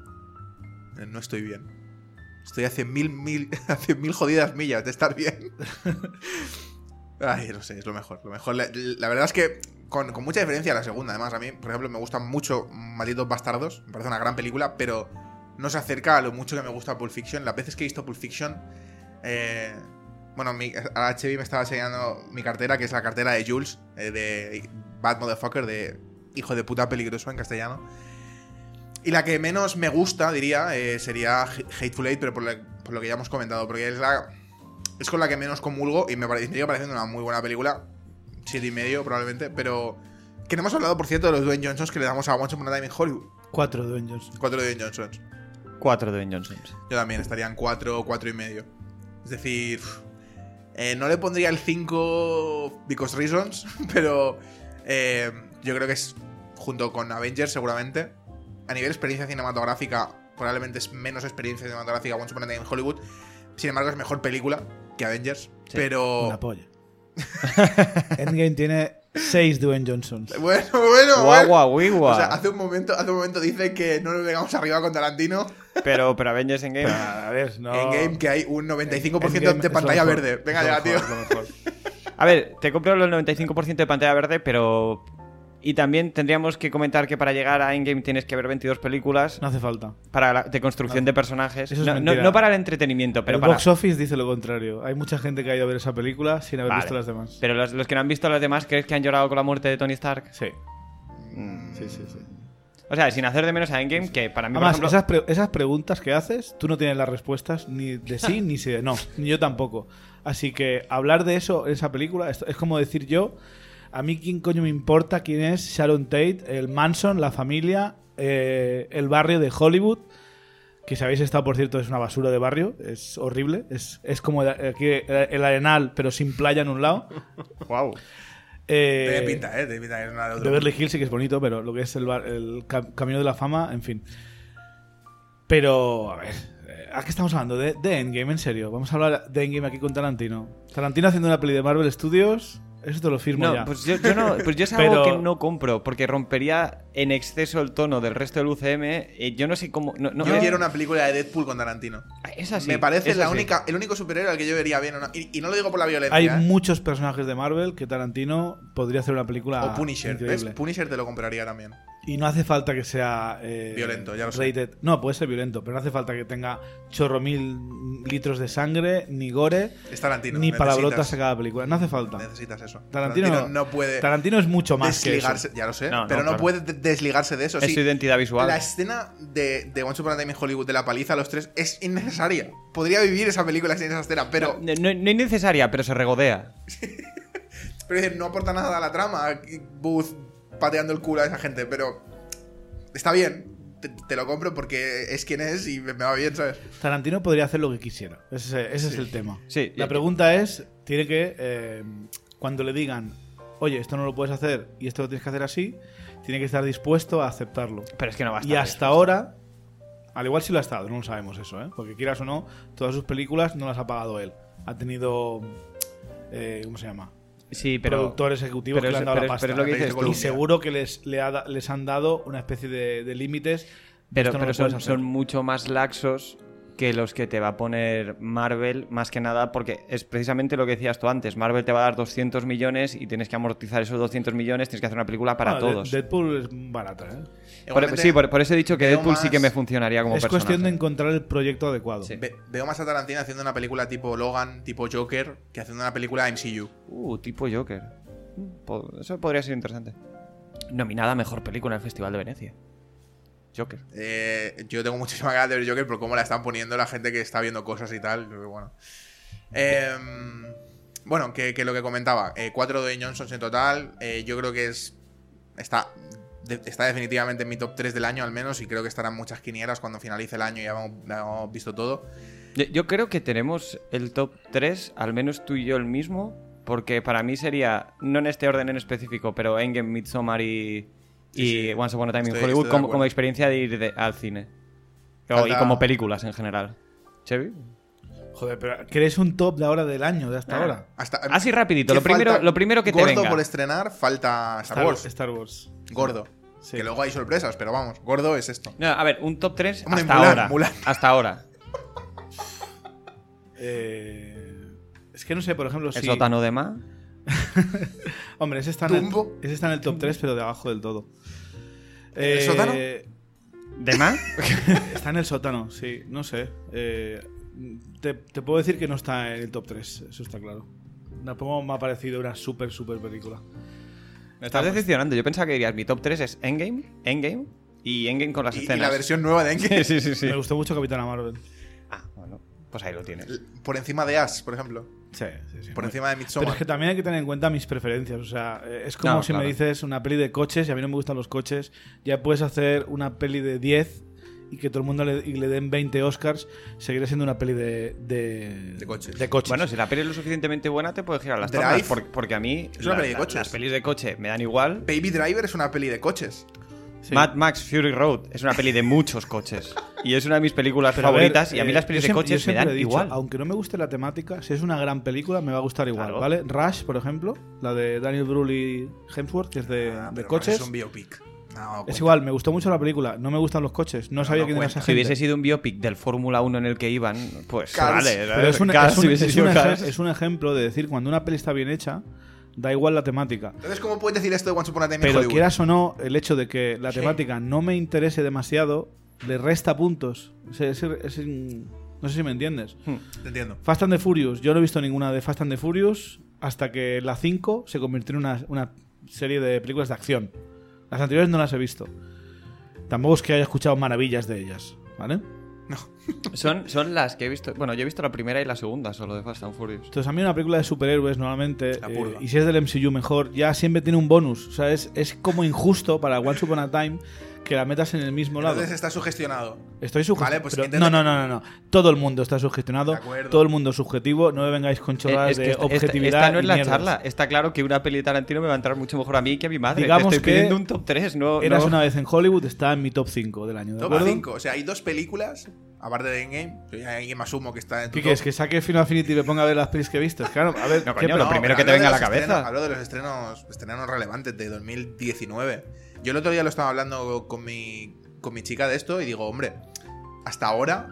No estoy bien. Estoy 100.000 mil, mil, a 100.000 jodidas millas de estar bien. Ay, no sé, es lo mejor. Lo mejor. La, la verdad es que con, mucha diferencia a la segunda, además. A mí, por ejemplo, me gustan mucho Malditos Bastardos. Me parece una gran película, pero no se acerca a lo mucho que me gusta Pulp Fiction. Las veces que he visto Pulp Fiction... eh, bueno, mi, a Chevy me estaba enseñando mi cartera, que es la cartera de Jules, eh, de Bad Motherfucker, de hijo de puta peligroso en castellano. Y la que menos me gusta, diría, eh, sería Hateful Eight, pero por lo que ya hemos comentado, porque es la es con la que menos comulgo y me pare- me sigue pareciendo una muy buena película. Siete y medio, probablemente, pero... Que no hemos hablado, por cierto, de los Dwayne Johnsons que le damos a Once Upon a Time in Hollywood. Cuatro Dwayne Johnson. Cuatro Dwayne Johnsons. 4 de Ben Johnson. Yo también estarían 4 o 4 y medio. Es decir, eh, no le pondría el 5 because reasons, pero eh, yo creo que es junto con Avengers seguramente. A nivel experiencia cinematográfica, probablemente es menos experiencia cinematográfica Once Upon a Time in Hollywood. Sin embargo, es mejor película que Avengers. Pero... Una polla. Endgame tiene seis Dwayne Johnsons. Bueno, bueno, Guau, bueno. guau, guigua. O sea, hace un momento, hace un momento dice que no nos vengamos arriba con Tarantino. Pero, pero Avengers Endgame. A ver, no. En Game que hay un 95% Endgame de pantalla verde. Venga ya, tío. es lo mejor. A ver, te compro el 95% de pantalla verde, pero Y también tendríamos que comentar que para llegar a Endgame tienes que ver 22 películas No hace falta. para la- de construcción de personajes. Eso es no, no- no para el entretenimiento, pero el para... box office dice lo contrario. Hay mucha gente que ha ido a ver esa película sin haber Vale. visto las demás. Pero los, los que no han visto las demás, ¿crees que han llorado con la muerte de Tony Stark? Sí. Sí, sí, sí. O sea, sin hacer de menos a Endgame, que para mí, por Además, ejemplo... esas, pre- esas preguntas que haces, tú no tienes las respuestas ni de sí ni de no. Ni yo tampoco. Así que hablar de eso en esa película es como decir yo, a mí quién coño me importa quién es Sharon Tate, el Manson, la familia, eh, el barrio de Hollywood. Que si habéis estado, por cierto, es una basura de barrio. Es horrible. Es, es como el, aquí el Arenal, pero sin playa en un lado. Wow. Eh, Tiene pinta, ¿eh? Tiene pinta es una de otro Beverly Hills sí que es bonito, pero lo que es el, bar- el ca- Camino de la Fama, en fin. Pero, a ver, eh, ¿a qué estamos hablando? ¿De, de Endgame, en serio. Vamos a hablar de Endgame aquí con Tarantino. Tarantino haciendo una peli de Marvel Studios, eso te lo firmo No, ya. pues yo, yo no, pues yo es algo Pero- que no compro, porque rompería en exceso el tono del resto del UCM. eh, yo no sé cómo. No, no- Yo quiero una película de Deadpool con Tarantino. Es así, Me parece la así. única, el único superhéroe al que yo vería bien. una- y, y no lo digo por la violencia. Hay ¿eh? muchos personajes de Marvel que Tarantino podría hacer una película O Punisher. ¿ves? Punisher te lo compraría también. Y no hace falta que sea eh, Violento, ya lo sé. rated. No, puede ser violento, pero no hace falta que tenga chorro mil litros de sangre, ni gore, Es Tarantino. ni palabrotas a cada película. No hace falta. Necesitas eso. Tarantino, no puede Tarantino es mucho más que desligarse. eso. Ya lo sé. No, pero no, claro. puede de- desligarse de eso. Es sí. su identidad visual. La escena de, de Once Upon a Time in Hollywood de la paliza a los tres es innecesaria. Podría vivir esa película sin esa escena, pero, No, no- no es necesaria, pero se regodea. pero no aporta nada a la trama. Booth pateando el culo a esa gente, pero está bien. Te, te lo compro porque es quien es y me, me va bien, ¿sabes? Tarantino podría hacer lo que quisiera. Ese, ese es el tema. Sí, La y- pregunta es, tiene que, eh, cuando le digan, oye, esto no lo puedes hacer y esto lo tienes que hacer así, tiene que estar dispuesto a aceptarlo. Pero es que no va a Y estar. hasta ahora, al igual sí lo ha estado, no lo sabemos eso, ¿eh? Porque quieras o no, todas sus películas no las ha pagado él. Ha tenido, eh, ¿cómo se llama? Sí, pero. Productores ejecutivos pero que le han es- dado pero la es- pero pasta. es lo que dices tú. y seguro que les, le ha da- les han dado una especie de, de límites. Pero, no pero son, mucho más laxos que los que te va a poner Marvel, más que nada porque es precisamente lo que decías tú antes. Marvel te va a dar 200 millones y tienes que amortizar esos 200 millones, tienes que hacer una película para Bueno, todos. De- Deadpool es barata, ¿eh? Por- Igualmente, sí, por, por eso he dicho que Deadpool sí que me funcionaría como es personaje. cuestión de encontrar el proyecto adecuado. Sí. ve- veo más a Tarantino haciendo una película tipo Logan, tipo Joker, que haciendo una película MCU. Uh, tipo Joker. Eso podría ser interesante. Nominada a mejor película en el Festival de Venecia. Joker. Eh, yo tengo muchísimas ganas de ver Joker por cómo la están poniendo la gente que está viendo cosas y tal. Bueno, Em, bueno que, que lo que comentaba, eh, cuatro de Johnsons en total. eh, yo creo que es está, de- está definitivamente en mi top 3 del año al menos y creo que estarán muchas quinielas cuando finalice el año y ya hemos, visto todo. Yo, creo que tenemos el top 3, al menos tú y yo el mismo, porque para mí sería, no en este orden en específico, pero Endgame, Midsommar y, y Sí. Once Upon a Time in Hollywood como, como experiencia de ir de- al cine. O- Y como películas en general. ¿Chevy? Joder, pero ¿querés un top de ahora del año, de hasta Ah. ahora? Hasta, Así rapidito, ¿qué lo primero, lo primero que te Gordo venga. por estrenar, falta Star, Star Wars. Star Wars. Gordo. Sí. Que luego hay sorpresas, pero vamos, gordo es esto. No, a ver, un top 3 Hombre, hasta Mulan, ahora. Mulan. Hasta ahora. Eh, es que no sé, por ejemplo, El si... sótano de Ma. Hombre, ese está, en el, Dumbo. ese está en el top 3, pero de abajo del todo. ¿El Eh, sótano? ¿De Ma? Está en el sótano, sí, no sé. Eh, te, te puedo decir que no está en el top 3, eso está claro. Tampoco me ha parecido una súper, súper película. Me estás decepcionando. Yo pensaba que dirías mi top 3 es Endgame, Endgame y Endgame con las Y, y escenas. la versión nueva de Endgame. Sí, sí, sí. Me gustó mucho Capitana Marvel. Ah, bueno, pues ahí lo tienes. Por encima de As, por ejemplo. Sí, sí, sí. Por encima de Pero Midsommar. es que también hay que tener en cuenta mis preferencias. O sea, eh, es como No, si claro. me dices una peli de coches y a mí no me gustan los coches. Ya puedes hacer una peli de 10 y que todo el mundo le, y le den 20 Oscars. Seguirá siendo una peli de, de, De coches. de coches. Bueno, si la peli es lo suficientemente buena, te puede girar las Drive tornas. Porque, porque a mí es una la- peli de la- coches. las pelis de coche me dan igual. Baby Driver es una peli de coches. Sí. Mad Max Fury Road es una peli de muchos coches. Y es una de mis películas Pero a ver, favoritas. y a mí eh, las pelis de coches me dan dicho, igual. Aunque no me guste la temática, si es una gran película, me va a gustar igual, Claro. ¿vale? Rush, por ejemplo, la de Daniel Brühl y Hemsworth, que es de, Ah, de coches. Es un biopic. No, Es igual, me gustó mucho la película. No me gustan los coches. No sabía no quién era cuenta. esa Si gente. hubiese sido un biopic del Fórmula 1 en el que iban, pues Cars. vale. Pero es un, Cars, es un- si hubiese es sido un Cars. eje- es un ejemplo de decir cuando una peli está bien hecha, Da igual la temática. Entonces, ¿cómo puedes decir esto de Once Upon a Time Pero Hollywood? quieras o no, el hecho de que la temática no me interese demasiado le resta puntos. O sea, es- es- es- no sé si me entiendes. Te entiendo. Fast and the Furious, yo no he visto ninguna de Fast and the Furious hasta que la 5 se convirtió en una, una serie de películas de acción. Las anteriores no las he visto. Tampoco es que haya escuchado maravillas de ellas, ¿vale? Son, son las que he visto. Bueno, yo he visto la primera y la segunda solo de Fast and Furious. Entonces a mí una película de superhéroes normalmente, La eh, y si es del MCU mejor, ya siempre tiene un bonus. O sea, es, es como injusto para Once Upon a Time que la metas en el mismo lado. Entonces está sugestionado. Estoy sugestionado. Vale, pues no, no, no, no, no. Todo el mundo está sugestionado. De acuerdo. Todo el mundo es subjetivo. No me vengáis con Eh, chorradas es que de esta, esta- objetividad. esta no es y la mierdas. charla. Está claro que una peli de Tarantino me va a entrar mucho mejor a mí que a mi madre. Digamos Te estoy que pidiendo un top 3, no. Eras no- una vez en Hollywood, está en mi top 5 del año. ¿de Top acuerdo? 5. O sea, hay dos películas, aparte de Endgame. Yo ya Endgame asumo que está en tu ¿Qué top. quieres? ¿Que saque Final Affinity y me ponga a ver las pelis que he visto? Claro, a ver. No, ¿qué coño, lo plan? primero que te venga a la cabeza. estrenos- hablo de los estrenos, estrenos relevantes de 2019. Yo el otro día lo estaba hablando con mi, con mi chica de esto y digo, hombre, hasta ahora.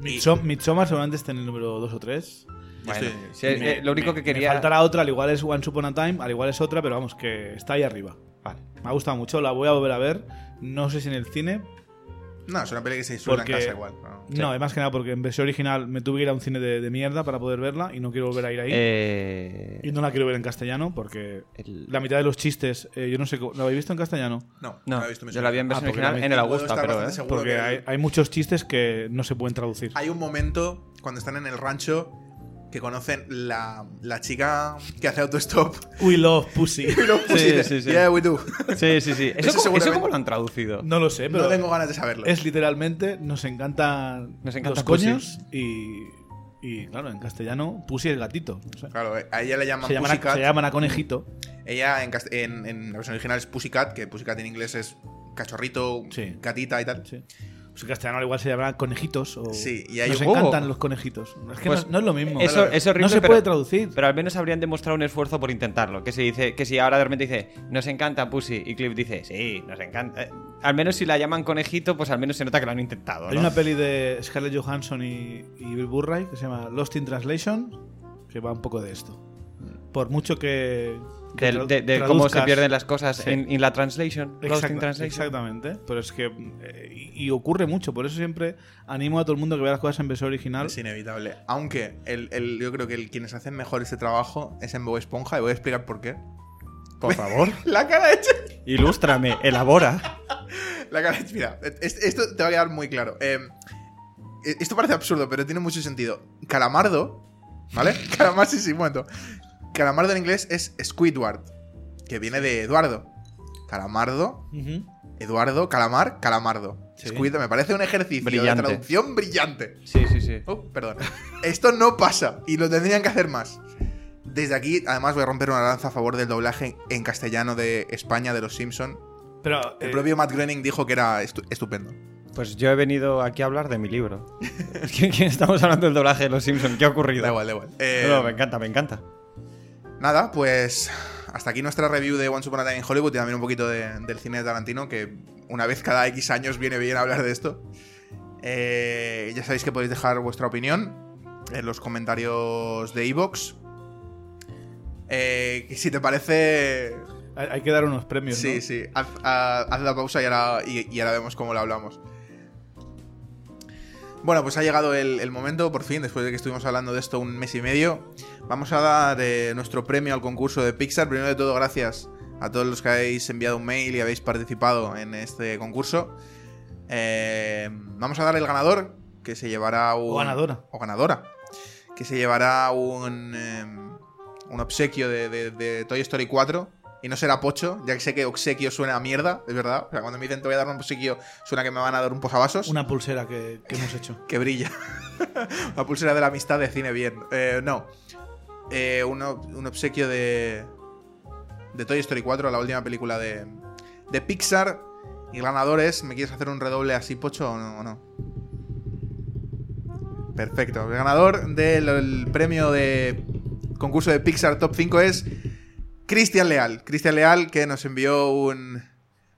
Midsom- Midsommar seguramente está en el número 2 o 3. Bueno, sí, eh, lo único que quería. Me faltará otra, al igual es Once Upon a Time, al igual es otra, pero vamos, que está ahí arriba. Vale. Me ha gustado mucho, la voy a volver a ver. No sé si en el cine. No, es una peli que se suena Porque- en casa igual. ¿no? No, es más que nada porque en versión original me tuve que ir a un cine de, de mierda para poder verla y no quiero volver a ir ahí. Eh, Y no la quiero ver en castellano porque el- la mitad de los chistes, eh, yo no sé, cómo- ¿lo habéis visto en castellano? No, No, la he visto en yo la vi en Ah, versión porque original la en el Augusta, pero. eh. seguro Porque que- hay, hay muchos chistes que no se pueden traducir. Hay un momento cuando están en el rancho que conocen la, la chica que hace autostop. We love pussy. Sí, sí, sí. Yeah, we do. Sí, sí, sí. ¿Eso, Eso cómo, eso cómo lo han traducido? No lo sé, pero No tengo ganas de saberlo. es literalmente nos encantan Nos encanta los pussy. coños y, y claro, en castellano pussy el gatito. Claro, eh, a ella le llaman Se llaman, a, se llaman a conejito. Ella en, cast- en- en la versión original es Pussycat, que Pussycat en inglés es cachorrito, Sí. gatita y tal. Sí. Pues en castellano al igual se llaman conejitos. O... Sí, y hay Nos encantan los conejitos. Es que Pues no, no es lo mismo. Eso, es horrible, no se pero- puede traducir. Pero al menos habrían demostrado un esfuerzo por intentarlo. Que se dice, que si ahora de repente dice, nos encanta Pussy, y Cliff dice, sí, nos encanta. Eh, Al menos si la llaman conejito, pues al menos se nota que lo han intentado. Hay ¿no? una peli de Scarlett Johansson y, y Bill Murray que se llama Lost in Translation que va un poco de esto. Por mucho que. De, de cómo se pierden las cosas Sí. en, en la translation. In exactamente. Pero es que. eh, y, y ocurre mucho. Por eso siempre animo a todo el mundo que vea las cosas en versión original. Es inevitable. Aunque el, el- yo creo que el, quienes hacen mejor este trabajo es en Bob Esponja y voy a explicar por qué. Por favor. La cara hecha. Ilústrame, elabora. La cara hecha. Mira, es- esto te va a quedar muy claro. Eh, esto parece absurdo, pero tiene mucho sentido. Calamardo, ¿vale? Calamardo, sí, sí, momento. Calamardo en inglés es Squidward, que viene de Eduardo. Calamardo. Eduardo, calamar, calamardo. Sí. Squid, me parece un ejercicio Brillante. de traducción brillante. Sí, sí, sí. Oh, perdón. Esto no pasa y lo tendrían que hacer más. Desde aquí, además, voy a romper una lanza a favor del doblaje en castellano de España de Los Simpson. Pero. El eh, propio Matt Groening dijo que era estu- estupendo. Pues yo he venido aquí a hablar de mi libro. Que estamos hablando del doblaje de Los Simpsons. ¿Qué ha ocurrido? Da igual, da igual. Eh, No, me encanta, me encanta. Nada, pues hasta aquí nuestra review de Once Upon a Time in Hollywood y también un poquito de- del cine de Tarantino, que una vez cada X años viene bien hablar de esto. Eh, ya sabéis que podéis dejar vuestra opinión en los comentarios de Evox. Eh, si te parece, hay, que dar unos premios. sí, ¿no? sí, haz, ha- haz la pausa y ahora, y, y ahora vemos cómo lo hablamos. Bueno, pues ha llegado el, el momento, por fin, después de que estuvimos hablando de esto un mes y medio. Vamos a dar eh, nuestro premio al concurso de Pixar. Primero de todo, gracias a todos los que habéis enviado un mail y habéis participado en este concurso. Eh, vamos a dar el ganador, que se llevará un... O ganadora. O ganadora. Que se llevará un, eh, un obsequio de, de- de Toy Story 4. Y no será pocho, ya que sé que obsequio suena a mierda, es verdad. O sea, cuando me dicen te voy a dar un obsequio, suena que me van a dar un posavasos Una pulsera que, que hemos hecho. que brilla. la pulsera de la amistad de cine bien. Eh, no. Eh, un, un obsequio de. De Toy Story 4, la última película de. De Pixar. Y ganadores, ¿me quieres hacer un redoble así, pocho o no? o no? Perfecto. El ganador del el premio de concurso de Pixar Top 5 es Cristian Leal. Cristian Leal que nos envió un,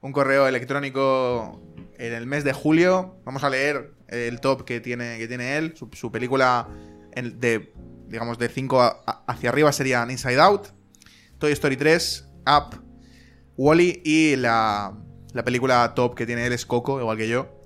un correo electrónico en el mes de julio. Vamos a leer el top que tiene, que tiene él. Su, película de, digamos, de 5 hacia arriba sería Inside Out. Toy Story 3, Up, Wally y la, la película top que tiene él es Coco, igual que yo.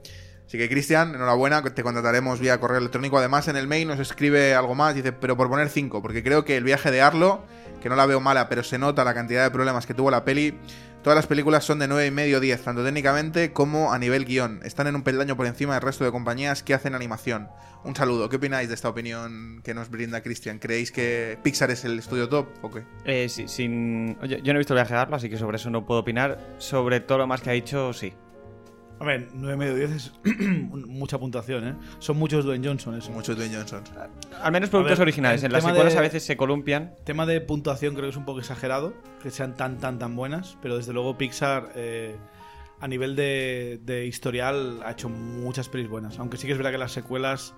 Así que Cristian, enhorabuena, te contrataremos vía correo electrónico. Además, en el mail nos escribe algo más, dice, pero por poner 5, porque creo que el viaje de Arlo, que no la veo mala, pero se nota la cantidad de problemas que tuvo la peli, Todas las películas son de 9,5 10, tanto técnicamente como a nivel guion. Están en un peldaño por encima del resto de compañías que hacen animación. Un saludo. ¿Qué opináis de esta opinión que nos brinda Cristian? ¿Creéis que Pixar es el estudio top o qué? Eh, sí, sin... Yo no he visto el viaje de Arlo, así que sobre eso no puedo opinar. Sobre todo lo más que ha dicho, sí. A ver, 9,5 10 es mucha puntuación, ¿eh? Son muchos Dwayne Johnson, eso. Muchos Dwayne Johnson. Al menos productos ver, originales. En las secuelas de- a veces se columpian. tema de puntuación creo que es un poco exagerado, que sean tan, tan, tan buenas, pero desde luego Pixar eh, a nivel de, de historial ha hecho muchas pelis buenas, aunque sí que es verdad que las secuelas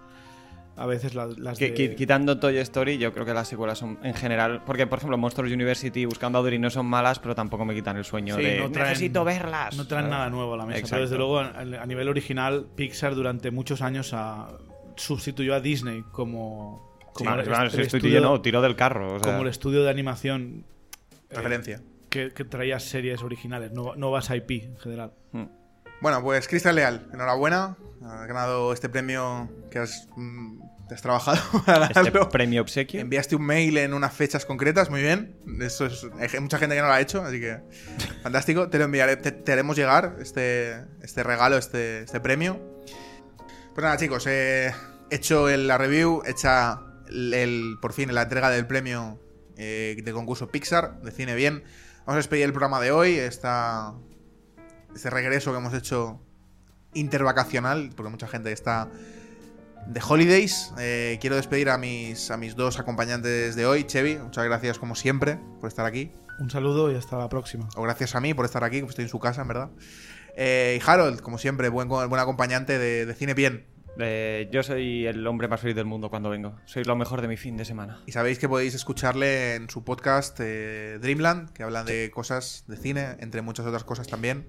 a veces las, las Que- de- qui- Quitando Toy Story, yo creo que las secuelas son en general. Porque, por ejemplo, Monsters University y Buscando a Dory no son malas, pero tampoco me quitan el sueño Sí, de. no traen- Necesito verlas. no traen nada nuevo a la mesa, Exacto. pero desde luego a, a nivel original Pixar durante muchos años ha- sustituyó a Disney como, como el- estudio- no, tiro del carro. o sea. como el estudio de animación eh, Referencia. que, que traía series originales, no, no vas IP en general. Mm. Bueno, pues Cristian Leal, enhorabuena. Has ganado este premio que has, mm, te has trabajado para Este premio obsequio. Enviaste un mail en unas fechas concretas, muy bien. Eso es, hay mucha gente que no lo ha hecho, así que fantástico. Te lo enviaré, te, te haremos llegar este, este regalo, este, este premio. Pues nada, chicos, he hecho el- la review, hecha el, el- por fin la entrega del premio eh, de concurso Pixar de cine bien. Vamos a despedir el programa de hoy, esta, este regreso que hemos hecho intervacacional, porque mucha gente está de Holidays. Eh, quiero despedir a mis, a mis dos acompañantes de hoy. Chevy, muchas gracias como siempre por estar aquí. Un saludo y hasta la próxima. O gracias a mí por estar aquí, que estoy en su casa, en verdad. Eh, y Harold, como siempre, buen, buen acompañante de, de Cine Bien. Eh, yo soy el hombre más feliz del mundo cuando vengo. Soy lo mejor de mi fin de semana. Y sabéis que podéis escucharle en su podcast eh, Dreamland, que hablan de cosas de cine, entre muchas otras cosas también.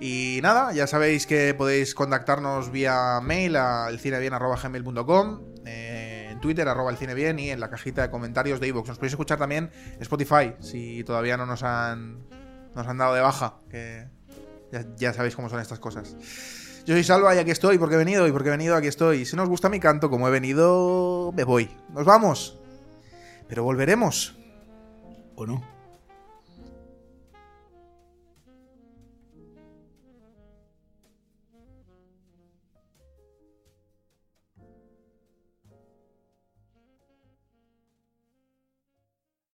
Y nada, ya sabéis que podéis contactarnos vía mail a elcinebien.gmail.com, eh, en Twitter, arroba elcinebien, y en la cajita de comentarios de iVoox. Nos podéis escuchar también Spotify, si todavía no nos han, nos han dado de baja, que ya, ya sabéis cómo son estas cosas. Yo soy Salva y aquí estoy, porque he venido, y porque he venido aquí estoy. Si no os gusta mi canto, como he venido, me voy. Nos vamos. Pero volveremos. ¿O no?